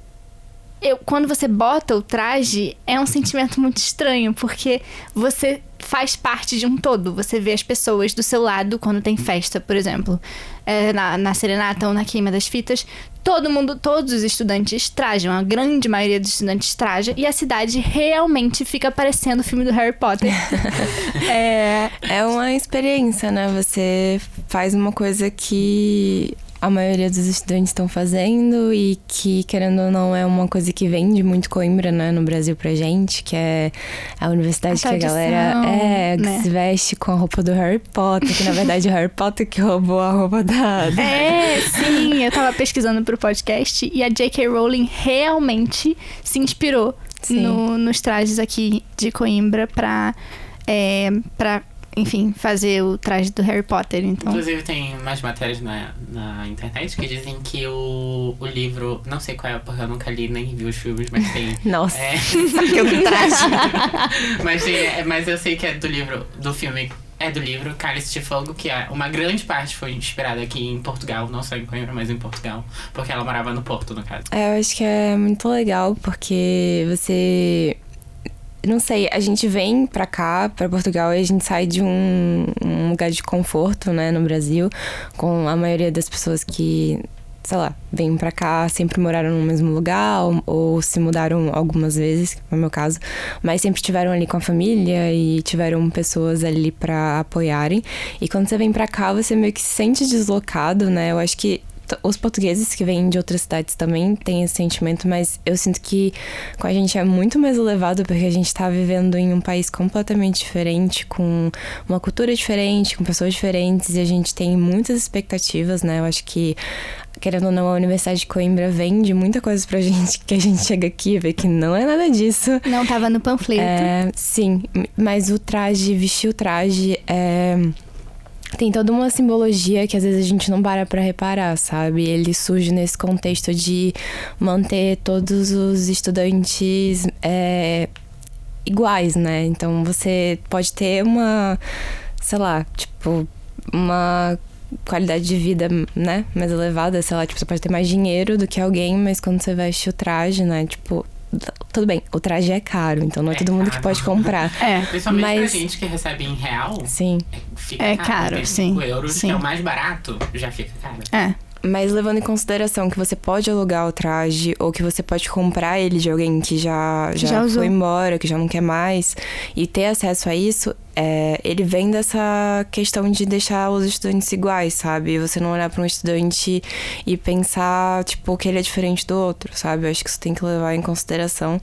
eu, quando você bota o traje, é um sentimento muito estranho, porque você faz parte de um todo. Você vê as pessoas do seu lado quando tem festa, por exemplo, é, na, na serenata ou na queima das fitas. Todo mundo, todos os estudantes trajam, a grande maioria dos estudantes traja, e a cidade realmente fica parecendo o filme do Harry Potter. é, É uma experiência, né? Você faz uma coisa que a maioria dos estudantes estão fazendo e que, querendo ou não, é uma coisa que vende muito Coimbra, né, no Brasil pra gente, que é a universidade A que a galera tradição, é, né? se veste com a roupa do Harry Potter, que na verdade é o Harry Potter que roubou a roupa da. É, sim, eu tava pesquisando pro podcast e a J.K. Rowling realmente se inspirou no- nos trajes aqui de Coimbra pra, é, pra, enfim, fazer o traje do Harry Potter. Então, Inclusive, tem mais matérias na, na internet que dizem que o, o livro. Não sei qual é, porque eu nunca li nem vi os filmes, mas tem. Nossa, É, que eu traje. mas, tem, é, mas eu sei que é do livro, do filme. É do livro Cálice de Fogo, que é uma grande parte foi inspirada aqui em Portugal, não só em Coimbra, mas em Portugal, porque ela morava no Porto, no caso. É, eu acho que é muito legal porque você. Não sei, a gente vem pra cá, pra Portugal, e a gente sai de um, um lugar de conforto, né, no Brasil, com a maioria das pessoas que, sei lá, vêm pra cá, sempre moraram no mesmo lugar, ou, ou se mudaram algumas vezes, que é o meu caso, mas sempre estiveram ali com a família e tiveram pessoas ali pra apoiarem. E quando você vem pra cá, você meio que se sente deslocado, né? Eu acho que os portugueses que vêm de outras cidades também têm esse sentimento, mas eu sinto que com a gente é muito mais elevado porque a gente tá vivendo em um país completamente diferente, com uma cultura diferente, com pessoas diferentes e a gente tem muitas expectativas, né? Eu acho que querendo ou não, a Universidade de Coimbra vende muita coisa pra gente que a gente chega aqui e vê que não é nada disso. Não tava no panfleto. É, sim, mas o traje, vestir o traje é tem toda uma simbologia que às vezes a gente não para pra reparar, sabe? Ele surge nesse contexto de manter todos os estudantes é, iguais, né? Então você pode ter uma, sei lá, tipo, uma qualidade de vida, né, mais elevada, sei lá, tipo, você pode ter mais dinheiro do que alguém, mas quando você veste o traje, né, tipo, tudo bem, o traje é caro, então não é, é todo mundo caro. que pode comprar. É. Principalmente mas... pra gente que recebe em real. Sim. É, fica é caro, caro sim. euros, sim. que é o mais barato, já fica caro. É. Mas levando em consideração que você pode alugar o traje ou que você pode comprar ele de alguém que já, já, já foi embora, que já não quer mais, e ter acesso a isso, é, ele vem dessa questão de deixar os estudantes iguais, sabe? Você não olhar para um estudante e pensar, tipo, que ele é diferente do outro, sabe? Eu acho que isso tem que levar em consideração.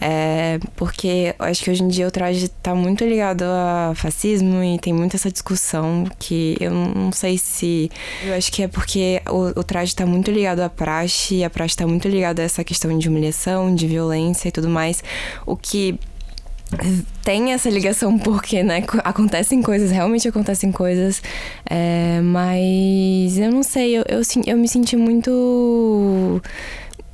É, porque eu acho que hoje em dia o traje tá muito ligado a fascismo e tem muito essa discussão que eu não sei se. Eu acho que é porque o, o traje tá muito ligado à praxe, e a praxe tá muito ligada a essa questão de humilhação, de violência e tudo mais. O que tem essa ligação porque, né, acontecem coisas, realmente acontecem coisas, é, mas eu não sei, eu, eu, eu me senti muito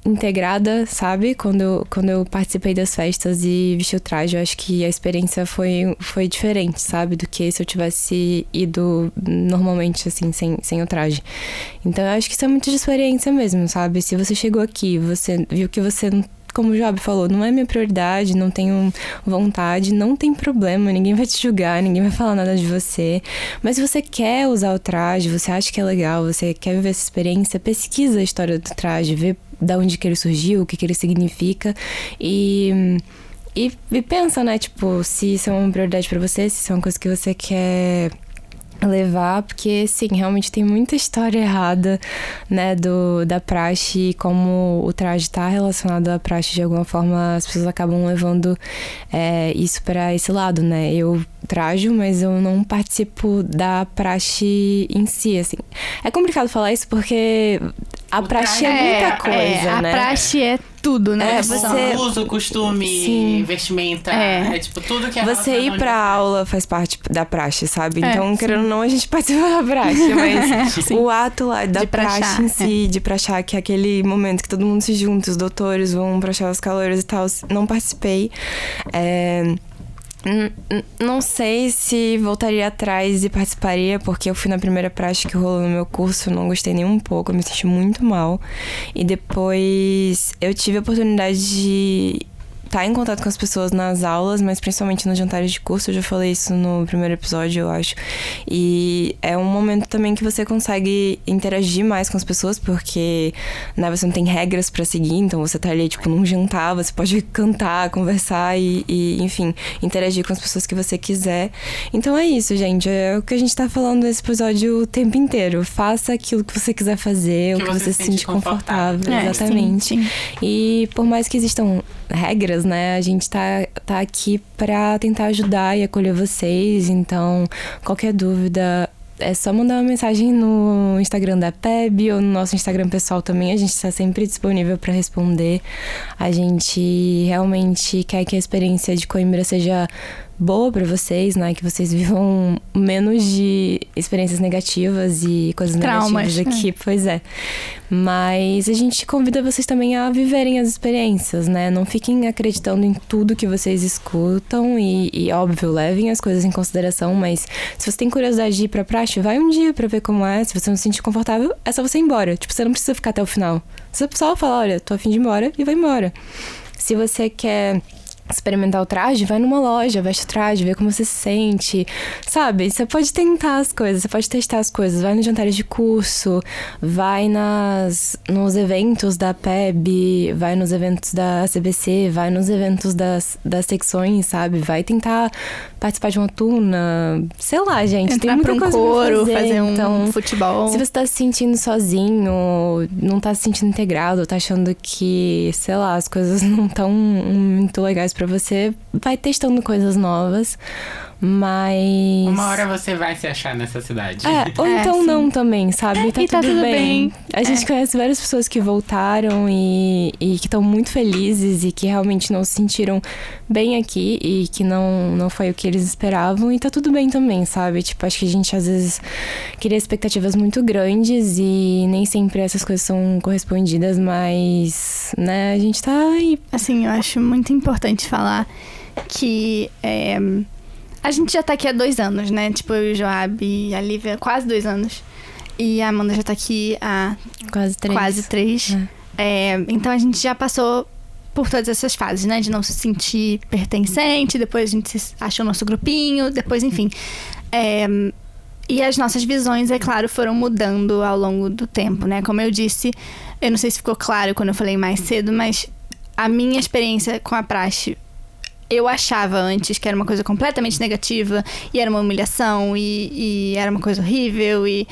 integrada, sabe? Quando eu, quando eu participei das festas e vesti o traje, eu acho que a experiência foi, foi diferente, sabe? Do que se eu tivesse ido normalmente, assim, sem, sem o traje. Então eu acho que isso é muito de experiência mesmo, sabe? Se você chegou aqui, você viu que você não como o Job falou, não é minha prioridade, não tenho vontade, não tem problema, ninguém vai te julgar, ninguém vai falar nada de você. Mas se você quer usar o traje, você acha que é legal, você quer viver essa experiência, pesquisa a história do traje, vê da onde que ele surgiu, o que que ele significa e e, e pensa, né, tipo, se isso é uma prioridade para você, se isso é uma coisa que você quer levar, porque sim, realmente tem muita história errada, né, do, da praxe e como o traje está relacionado à praxe de alguma forma, as pessoas acabam levando é, isso para esse lado, né? Eu trajo, mas eu não participo da praxe em si, assim. É complicado falar isso porque a praxe é muita é, coisa, é, né? A praxe é tudo, né? É, você... Uso, costume, Sim. vestimenta, é. é. tipo tudo que é Você ir pra aula faz parte da praxe, sabe? É, então, querendo ou não, a gente participa da praxe, mas o ato lá da de praxe prachar, em si, é. de prachar, que é aquele momento que todo mundo se junta, os doutores vão prachar os calores e tal, não participei. É não sei se voltaria atrás e participaria, porque eu fui na primeira prática que rolou no meu curso, não gostei nem um pouco, eu me senti muito mal. E depois eu tive a oportunidade de tá em contato com as pessoas nas aulas, mas principalmente nos jantares de curso. Eu já falei isso no primeiro episódio, eu acho. E é um momento também que você consegue interagir mais com as pessoas, porque né, você não tem regras para seguir, então você tá ali, tipo, num jantar, você pode cantar, conversar e, e, enfim, interagir com as pessoas que você quiser. Então é isso, gente. É o que a gente tá falando nesse episódio o tempo inteiro. Faça aquilo que você quiser fazer, que o que você, se sente confortável. confortável. É, exatamente. Sim, sim. E por mais que existam regras, né? A gente tá, tá aqui para tentar ajudar e acolher vocês. Então, qualquer dúvida, é só mandar uma mensagem no Instagram da PEB ou no nosso Instagram pessoal também. A gente está sempre disponível para responder. A gente realmente quer que a experiência de Coimbra seja boa para vocês, né? Que vocês vivam menos de experiências negativas e coisas Traumas, negativas aqui, é. pois é. Mas a gente convida vocês também a viverem as experiências, né? Não fiquem acreditando em tudo que vocês escutam e, e óbvio, levem as coisas em consideração, mas se você tem curiosidade de ir pra praxe, vai um dia para ver como é. Se você não se sentir confortável, é só você ir embora. Tipo, você não precisa ficar até o final. Você só fala, olha, tô afim de ir embora e vai embora. Se você quer experimentar o traje, vai numa loja, veste o traje, vê como você se sente, sabe? Você pode tentar as coisas, você pode testar as coisas, vai nos jantares de curso, vai nas nos eventos da PEB, vai nos eventos da CBC, vai nos eventos das, das secções, sabe? Vai tentar participar de uma tuna, sei lá, gente, Entrar tem muita um coisa coro, fazer, fazer um então... futebol. Se você tá se sentindo sozinho, não tá se sentindo integrado, tá achando que, sei lá, as coisas não estão muito legais pra você, vai testando coisas novas, mas. Uma hora você vai se achar nessa cidade. É, ou É, então sim. não também, sabe? tá, e tá tudo, tudo bem. bem. A gente É. conhece várias pessoas que voltaram e, e que estão muito felizes e que realmente não se sentiram bem aqui e que não, não foi o que eles esperavam. E tá tudo bem também, sabe? Tipo, acho que a gente às vezes cria expectativas muito grandes e nem sempre essas coisas são correspondidas, mas, né, a gente tá aí. Assim, eu acho muito importante falar que é, a gente já tá aqui há dois anos, né? Tipo, eu e o Joab e a Lívia, quase dois anos. E a Amanda já tá aqui há Quase três. quase três. É, então a gente já passou por todas essas fases, né? De não se sentir pertencente, depois a gente achou nosso grupinho, depois, enfim. É, e as nossas visões, é claro, foram mudando ao longo do tempo, né? Como eu disse, eu não sei se ficou claro quando eu falei mais cedo, mas a minha experiência com a praxe eu achava antes que era uma coisa completamente negativa e era uma humilhação e, e era uma coisa horrível e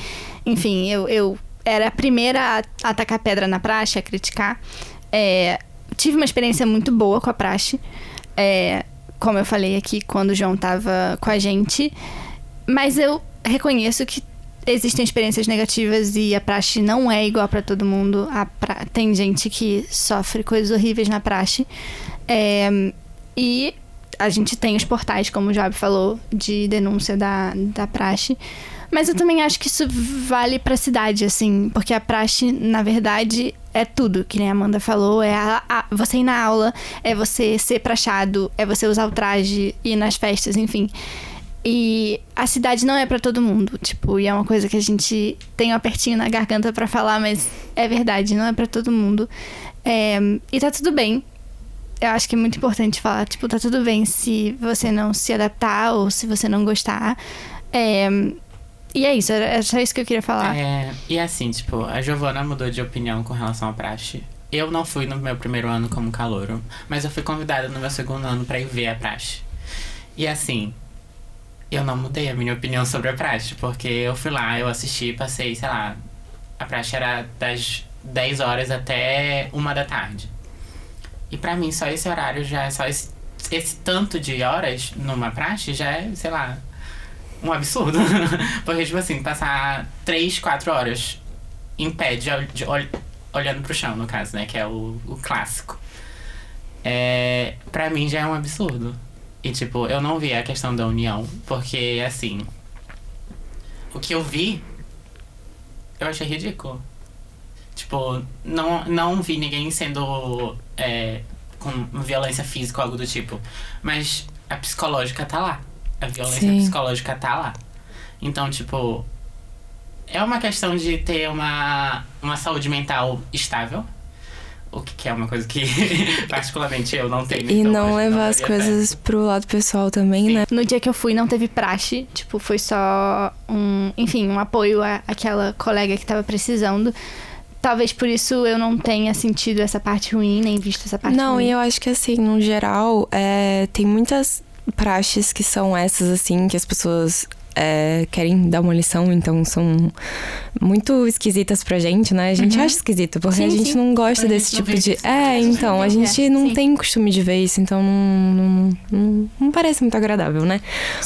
enfim eu, eu era a primeira a atacar pedra na praxe a criticar É, tive uma experiência muito boa com a praxe É, como eu falei aqui quando o João tava com a gente mas eu reconheço que existem experiências negativas e a praxe não é igual para todo mundo. Pra... Tem gente que sofre coisas horríveis na praxe. É, E a gente tem os portais, como o Job falou, de denúncia da, da praxe. Mas eu também acho que isso vale pra cidade, assim, porque a praxe, na verdade, é tudo, que nem a Amanda falou. É a, a- você ir na aula, é você ser prachado, é você usar o traje, ir nas festas, enfim. E a cidade não é pra todo mundo, tipo, e é uma coisa que a gente tem um apertinho na garganta pra falar, mas é verdade, não é pra todo mundo. É, e tá tudo bem. Eu acho que é muito importante falar, tipo, tá tudo bem se você não se adaptar ou se você não gostar. É, e é isso, era só isso que eu queria falar. É, e assim, tipo, a Giovana mudou de opinião com relação à praxe. Eu não fui no meu primeiro ano como calouro, mas eu fui convidada no meu segundo ano pra ir ver a praxe. E assim, eu não mudei a minha opinião sobre a praxe, porque eu fui lá, eu assisti, passei, sei lá, a praxe era das 10 horas até uma da tarde. E pra mim, só esse horário já, só esse, esse tanto de horas numa praxe já é, sei lá, um absurdo. Porque, tipo assim, passar 3, 4 horas em pé, de, de ol- olhando pro chão, no caso, né? Que é o, o clássico. É, pra mim já é um absurdo. E, tipo, eu não vi a questão da união, porque, assim. O que eu vi, eu achei ridículo. Tipo, não, não vi ninguém sendo. é, com violência física ou algo do tipo. Mas a psicológica tá lá. A violência Sim. psicológica tá lá. Então, tipo. É uma questão de ter uma, uma saúde mental estável. O que, que é uma coisa que, particularmente, eu não tenho. E então não levar as coisas pro lado pessoal também, Sim. né? No dia que eu fui, não teve praxe. Tipo, foi só um, enfim, um apoio à- àquela colega que tava precisando. Talvez por isso eu não tenha sentido essa parte ruim, nem visto essa parte Não, ruim. e eu acho que assim, no geral, é, tem muitas praxes que são essas, assim, que as pessoas é, querem dar uma lição, então são muito esquisitas pra gente, né? A gente acha esquisito, porque Sim, a gente sim. não gosta A desse não tipo de. É, então, a gente não sim. tem costume de ver isso, então não, não, não, não parece muito agradável, né?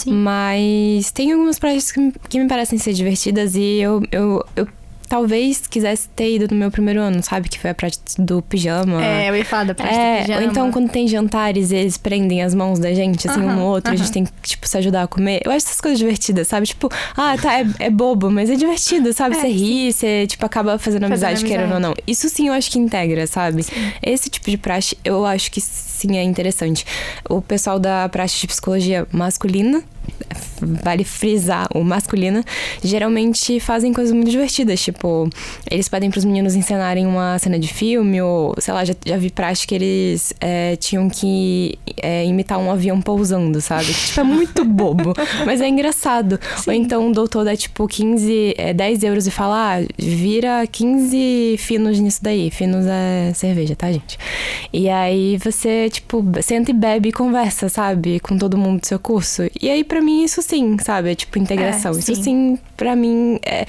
Mas tem algumas praxes que, me- que me parecem ser divertidas e eu, eu, eu talvez quisesse ter ido no meu primeiro ano, sabe? Que foi a praxe do pijama. É, eu ia falar da do É, pijama. ou então quando tem jantares eles prendem as mãos da gente, assim, um Aham, no outro, a gente tem que, tipo, se ajudar a comer. Eu acho essas coisas divertidas, sabe? Tipo, ah, tá, é, é bobo, mas é divertido, sabe? É, você ri, você, tipo, acaba fazendo Fazendo amizade, querendo ou amizade. não. Isso sim eu acho que integra, sabe? Esse tipo de praxe eu acho que sim é interessante. O pessoal da praxe de psicologia masculina vale frisar, o masculino, geralmente fazem coisas muito divertidas. Tipo, eles pedem pros meninos encenarem uma cena de filme, ou sei lá, já, já vi prática que eles é, tinham que é, imitar um avião pousando, sabe? Tipo, é muito bobo, mas é engraçado. Ou então o doutor dá, tipo, 15, é, 10 euros e fala, ah, vira 15 finos nisso daí. Finos é cerveja, tá, gente? E aí você, tipo, senta e bebe e conversa, sabe? Com todo mundo do seu curso. E aí, pra mim, isso sim, sabe? É tipo integração. É, Isso sim. sim, pra mim, é,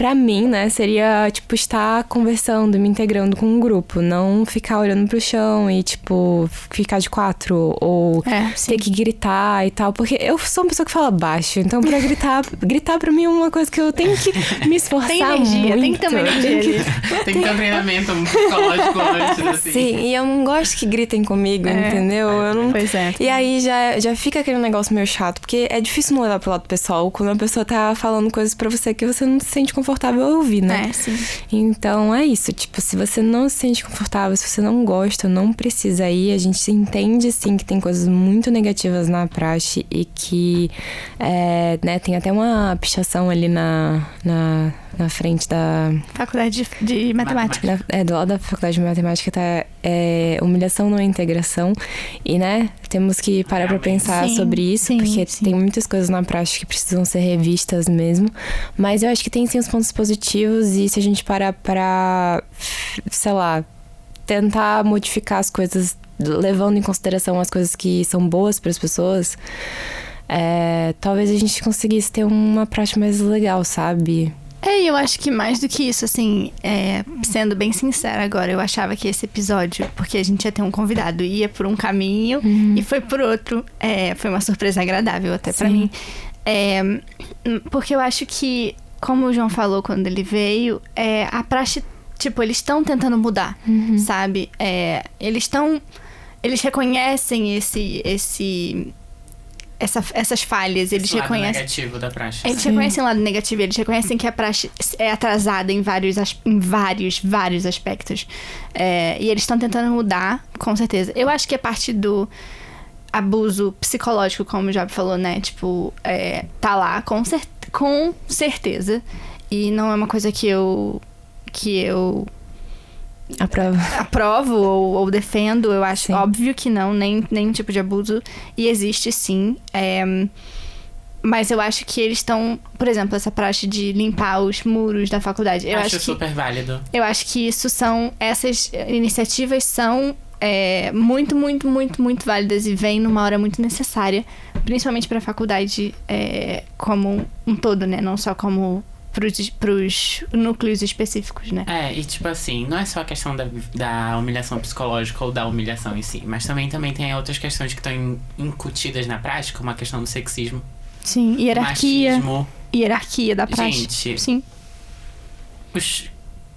pra mim, né, seria tipo estar conversando, me integrando com um grupo, não ficar olhando pro chão e tipo ficar de quatro ou É, ter que gritar e tal, porque eu sou uma pessoa que fala baixo, então pra gritar, gritar pra mim é uma coisa que eu tenho que me esforçar Tem energia, muito. tem que ter uma energia Tem que-. Tem que ter um treinamento psicológico antes, assim. Sim, e eu não gosto que gritem comigo, É. entendeu? Eu não Pois é. E aí já, já fica aquele negócio meio chato, porque é difícil não levar pro lado pessoal quando a pessoa tá falando coisas pra você que você não se sente confortável a ouvir, né? É, sim. Então é isso, tipo, se você não se sente confortável, se você não gosta, não precisa ir. A gente entende sim que tem coisas muito negativas na praxe e que, é, né, tem até uma pichação ali na, na, na frente da, Faculdade de, de matemática. da- é, do lado da faculdade de matemática tá é, humilhação não é integração. E, né, temos que parar pra Realmente. pensar Sim, sobre isso, sim, porque sim. tem muitas coisas na prática que precisam ser revistas mesmo. Mas eu acho que tem sim os pontos positivos, e se a gente parar pra, sei lá, tentar modificar as coisas, levando em consideração as coisas que são boas para as pessoas. é, talvez a gente conseguisse ter uma prática mais legal, sabe? É, e eu acho que mais do que isso, assim, é, sendo bem sincera agora, eu achava que esse episódio, porque a gente ia ter um convidado, ia por um caminho e foi por outro. É, foi uma surpresa agradável até pra Sim. mim. É, porque eu acho que, como o João falou quando ele veio, é, a praxe, tipo, eles estão tentando mudar, sabe? É, eles estão. Eles reconhecem esse. esse essa, essas falhas, eles Esse lado reconhecem. negativo da praxe. Eles Sim. reconhecem o lado negativo, eles reconhecem que a praxe é atrasada em vários, em vários, vários aspectos. É, e eles estão tentando mudar, com certeza. Eu acho que a parte do abuso psicológico, como o Job falou, né? Tipo, é, tá lá, com, cer com certeza. E não é uma coisa que eu. que eu A prova. aprovo ou, ou defendo, eu acho Sim. óbvio que não, nem nenhum tipo de abuso. E existe sim. é, mas eu acho que eles estão, por exemplo, essa praxe de limpar os muros da faculdade. Eu acho, acho, que, super válido. eu acho que isso são. Essas iniciativas são é, muito, muito, muito, muito válidas e vêm numa hora muito necessária, principalmente para a faculdade é, como um todo, né? Não só como pros, pros núcleos específicos, né? É, e tipo assim, não é só a questão da, da humilhação psicológica ou da humilhação em si, mas também, também tem outras questões que estão in- incutidas na prática, como a questão do sexismo, Sim, hierarquia. machismo, Hierarquia da praxe. Gente. Sim. os,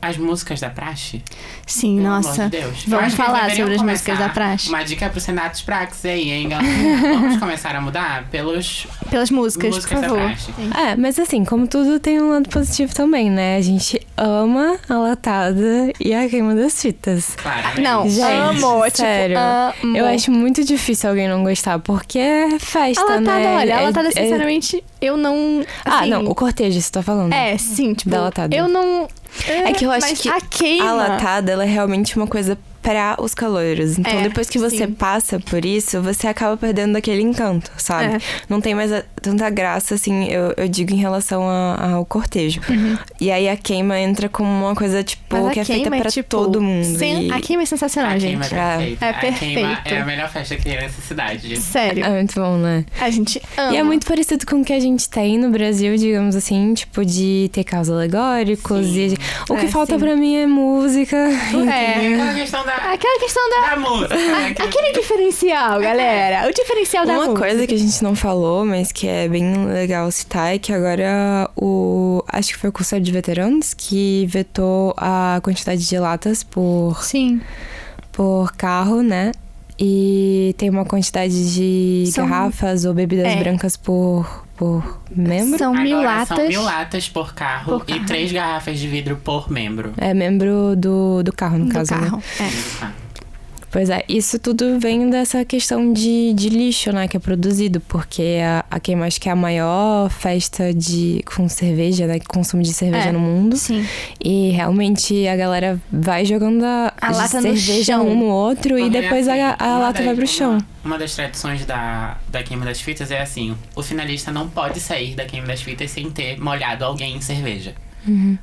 as músicas da praxe. Sim, Pelo nossa. amor de Vamos falar sobre as músicas da praxe. Uma dica pro Senatos Praxis aí, hein, galera? Vamos começar a mudar pelos Pelas músicas, músicas por da favor. É, mas assim, como tudo tem um lado positivo também, né? A gente ama a latada e a queima das fitas. Claro. Não, Gente, amo, tipo, sério. amo. Eu acho muito difícil alguém não gostar, porque é festa, A latada, né? olha, a É- latada, é- sinceramente, eu não. Ah, assim, não, o cortejo você tá falando. É, sim, tipo, Da latada. eu não. É que eu acho que a queima. A latada, ela é realmente uma coisa pra os caloiros. Então, É, depois que você sim. passa por isso, você acaba perdendo aquele encanto, sabe? É. Não tem mais a- tanta graça, assim, eu, eu digo em relação a- ao cortejo. E aí a queima entra como uma coisa, tipo, Uhum. Que é feita queima pra tipo, todo mundo. sen- e- A queima é sensacional, A gente. queima é perfeita. É A queima perfeito. é a melhor festa que tem nessa cidade. Sério. É muito bom, né? A gente ama. E é muito parecido com o que a gente tem no Brasil, digamos assim, tipo, de ter carros alegóricos. E... O que É, falta sim. pra mim é música. É. Aquela questão da, Aquela questão da. da música. né? Que- Aquele diferencial, galera. O diferencial da Uma música. coisa que a gente não falou, mas que é bem legal citar, é que agora o. Acho que foi o Conselho de Veteranos que vetou a quantidade de latas por, Sim. por carro, né? E tem uma quantidade de São- garrafas ou bebidas É. brancas por, por membro. São mil Agora latas. São mil latas por carro, Por e carro. três garrafas de vidro por membro. É membro do, do carro, no do caso, né? carro. É. Pois é, isso tudo vem dessa questão de, de lixo, né, que é produzido, porque a, a Queima acho que é a maior festa de com cerveja, né, consumo de cerveja É. no mundo. Sim. E realmente a galera vai jogando a, A lata no cerveja chão. um no outro e Porque, depois assim, a, a uma lata das- vai pro chão. Uma, uma das tradições da, da queima das fitas é assim: o finalista não pode sair da queima das fitas sem ter molhado alguém em cerveja.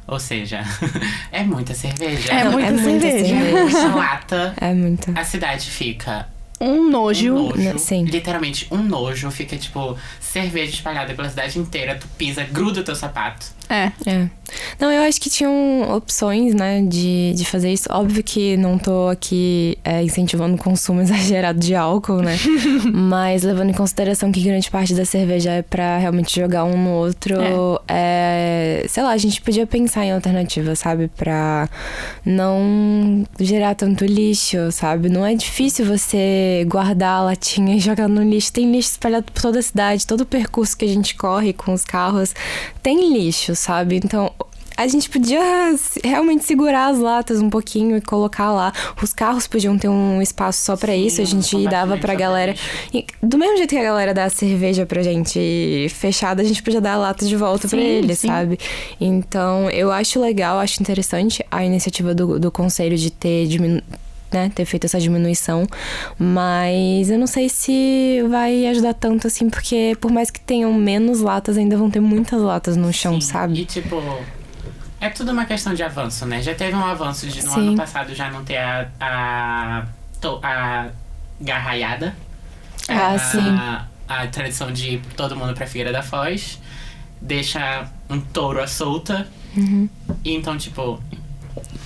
Ou seja, é muita cerveja. É Não, muita cerveja. É muita lata. É muito. A cidade fica Um nojo. um nojo. Né, sim. Literalmente um nojo. Fica, tipo, cerveja espalhada pela cidade inteira. Tu pisa, gruda o teu sapato. É. É. Não, eu acho que tinham opções, né, de, de fazer isso. Óbvio que não tô aqui é, incentivando o consumo exagerado de álcool, né? Mas levando em consideração que grande parte da cerveja é pra realmente jogar um no outro, é, sei lá, a gente podia pensar em alternativas, sabe? Pra não gerar tanto lixo, sabe? Não é difícil você guardar a latinha e jogar no lixo. Tem lixo espalhado por toda a cidade, todo o percurso que a gente corre com os carros tem lixo, sabe? Então, a gente podia realmente segurar as latas um pouquinho e colocar lá. Os carros podiam ter um espaço só pra Sim, isso, a gente dava pra galera. E do mesmo jeito que a galera dá a cerveja pra gente fechada, a gente podia dar a lata de volta pra Sim, eles, sim. sabe? Então, eu acho legal, acho interessante a iniciativa do, do conselho de ter diminu né, ter feito essa diminuição, mas eu não sei se vai ajudar tanto assim, porque por mais que tenham menos latas, ainda vão ter muitas latas no chão, Sim, sabe? E tipo. É tudo uma questão de avanço, né? Já teve um avanço de no Sim. ano passado já não ter a. a, a garraiada. Ah, a, sim. A tradição de ir todo mundo pra Figueira da Foz. Deixa um touro à solta. Uhum. E então, tipo.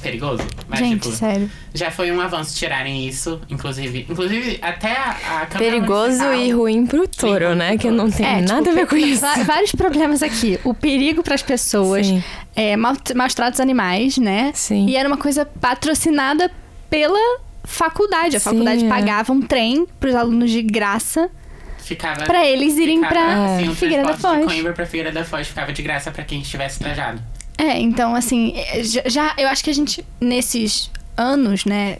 Perigoso. Mas, Gente, tipo, sério. já foi um avanço tirarem isso. Inclusive, inclusive até a, a Perigoso Municipal- e ruim pro touro, ruim né? pro Que não tem É, nada tipo, a ver com isso. Vários problemas aqui. O perigo pras pessoas, Sim. é, maus tratos animais, né? Sim. E era uma coisa patrocinada pela faculdade. A Sim, faculdade é. pagava um trem pros alunos de graça Ficava. pra eles irem ficava, pra assim, o Figueira da transporte Foz. de Coimbra pra Figueira da Foz ficava de graça pra quem estivesse trajado. É, então, assim, é, já, eu acho que a gente, nesses anos, né,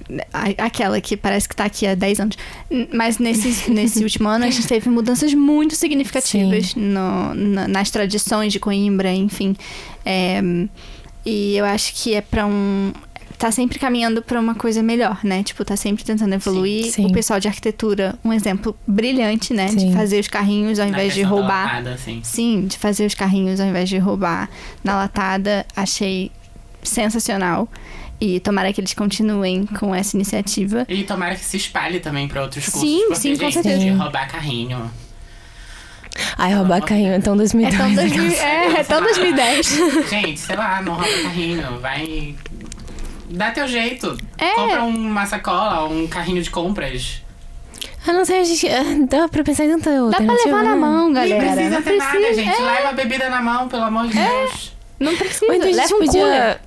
aquela que parece que tá aqui há 10 anos, mas nesses, nesse último ano a gente teve mudanças muito significativas no- na- nas tradições de Coimbra, enfim. É, e eu acho que é pra um. Tá sempre caminhando pra uma coisa melhor, né? Tipo, tá sempre tentando evoluir. Sim. O pessoal de arquitetura, um exemplo brilhante, né? Sim. De fazer os carrinhos ao Na invés de roubar. latada, assim. Sim, de fazer os carrinhos ao invés de roubar na latada, achei sensacional. E tomara que eles continuem com essa iniciativa. E tomara que se espalhe também pra outros cursos. Sim, porque, sim, com gente, certeza. de roubar carrinho. Ai, roubar carrinho é tão É 2002. tão, 2000, é, é tão 2010. Gente, sei lá, não rouba carrinho. Vai. Dá teu jeito. É. Compra uma sacola, um carrinho de compras. Ah, não sei, a gente. Dá pra pensar em tanta Dá pra levar na né? mão, galera. Nem precisa não ter nada, precisa. gente. é, Leva a bebida na mão, pelo amor de Deus. não precisa. Ou então a gente Leva um cooler. podia.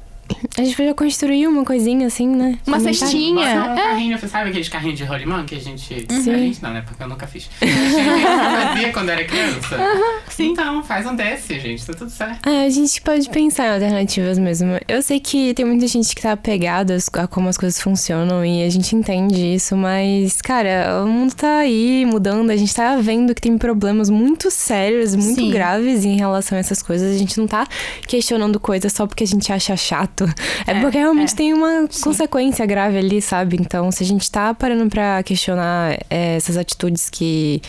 A gente podia construir uma coisinha assim, né? Uma Comentário. cestinha. Um É. carrinho, sabe aqueles carrinhos de rolimã que a gente. Sim. A gente não, né? Porque eu nunca fiz. A gente fazia quando era criança. sim. Então, faz um desse, gente. Tá tudo certo. É, a gente pode pensar em alternativas mesmo. Eu sei que tem muita gente que tá apegada a como as coisas funcionam e a gente entende isso, mas, cara, o mundo tá aí mudando, a gente tá vendo que tem problemas muito sérios, muito Sim. graves em relação a essas coisas. A gente não tá questionando coisas só porque a gente acha chato. É, É, porque realmente é. tem uma consequência grave ali, sabe? Então, se a gente tá parando pra questionar é, essas atitudes que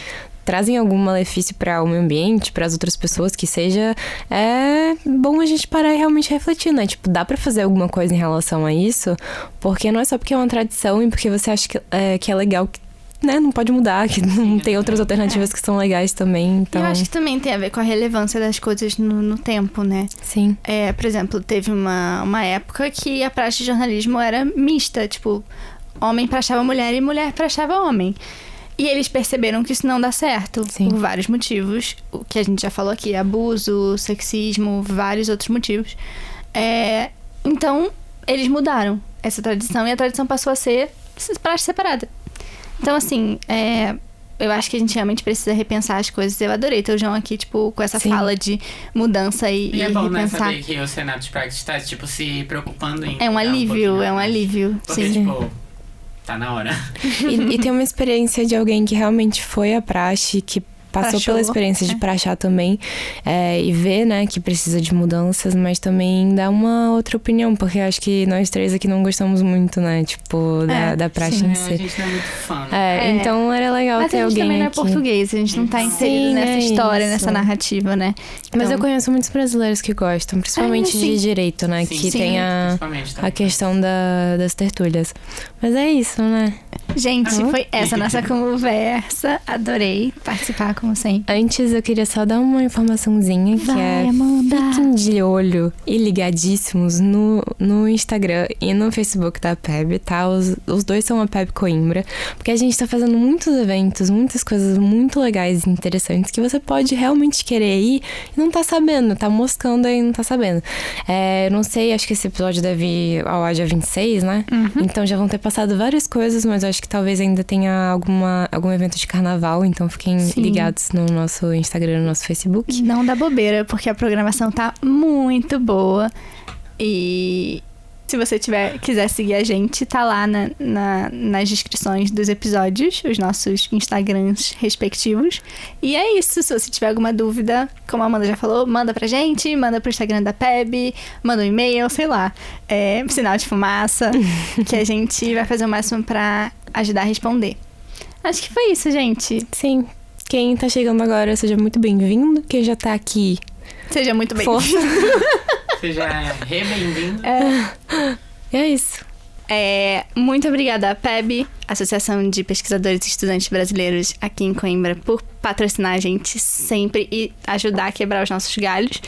trazem algum malefício para o meio ambiente, para as outras pessoas, que seja, é bom a gente parar e realmente refletir, né? Tipo, dá para fazer alguma coisa em relação a isso, porque não é só porque é uma tradição e porque você acha que é, que é legal que né, não pode mudar, que não tem outras alternativas que são legais também, então, Eu acho que também tem a ver com a relevância das coisas no, no tempo, né? sim. É, por exemplo, teve uma, uma época que a praxe de jornalismo era mista, tipo, homem praxava mulher e mulher praxava homem. E eles perceberam que isso não dá certo, Sim. por vários motivos. O que a gente já falou aqui, abuso, sexismo, vários outros motivos. É, então, eles mudaram essa tradição e a tradição passou a ser praxe separada. Então, assim, é, eu acho que a gente realmente precisa repensar as coisas. Eu adorei ter o João aqui, tipo, com essa Sim. fala de mudança e, E é bom, né, saber que o Senado de Praxis tá, tipo, se preocupando em... É um alívio, pouquinho é um mais. alívio. Porque, Sim. tipo, Tá na hora. E, e tem uma experiência de alguém que realmente foi à praxe, que passou pela experiência de é. prachar também é, e vê, né, que precisa de mudanças, mas também dá uma outra opinião, porque acho que nós três aqui não gostamos muito, né, tipo, da, É, da praxe Sim, em a si. gente não é muito fã. né? É, É. então era legal Mas ter a gente alguém também não é aqui. português, a gente não tá Sim, inserido nessa é história, isso. nessa narrativa, né? Mas Então- eu conheço muitos brasileiros que gostam, principalmente sim. de direito, né, Sim, que sim, tem a, a questão da, das tertúlias. Mas é isso, né? Gente, Ah. foi essa nossa conversa. Adorei participar, como sempre. Antes eu queria só dar uma informaçãozinha que Vai, é Amanda. Fiquem de olho e ligadíssimos no, no Instagram e no Facebook da PEB, tá? Os, os dois são a PEB Coimbra, porque a gente tá fazendo muitos eventos, muitas coisas muito legais e interessantes que você pode realmente querer ir e não tá sabendo, tá moscando aí e não tá sabendo. É, eu não sei, acho que esse episódio deve ir ao ar dia 26, né? Então já vão ter passado várias coisas, mas eu acho que talvez ainda tenha alguma, algum evento de carnaval, então fiquem Sim. ligados no nosso Instagram e no nosso Facebook. Não dá bobeira, porque a programação tá muito boa. E se você tiver, quiser seguir a gente, tá lá na, na- nas descrições dos episódios, os nossos Instagrams respectivos. E é isso. Se você tiver alguma dúvida, como a Amanda já falou, manda pra gente, manda pro Instagram da PEB, manda um e-mail, sei lá. É, sinal de fumaça, que a gente vai fazer o máximo pra ajudar a responder. Acho que foi isso, gente. Sim. Quem tá chegando agora, seja muito bem-vindo. Quem já tá aqui, Seja muito bem força. Seja re bem-vindo. E é isso. É, muito obrigada à PEB, Associação de Pesquisadores e Estudantes Brasileiros aqui em Coimbra, por patrocinar a gente sempre e ajudar a quebrar os nossos galhos.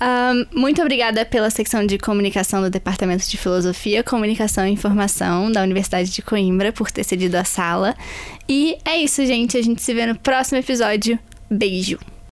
Ahn, muito obrigada pela secção de comunicação do Departamento de Filosofia, Comunicação e Informação da Universidade de Coimbra por ter cedido a sala. E é isso, gente. A gente se vê no próximo episódio. Beijo!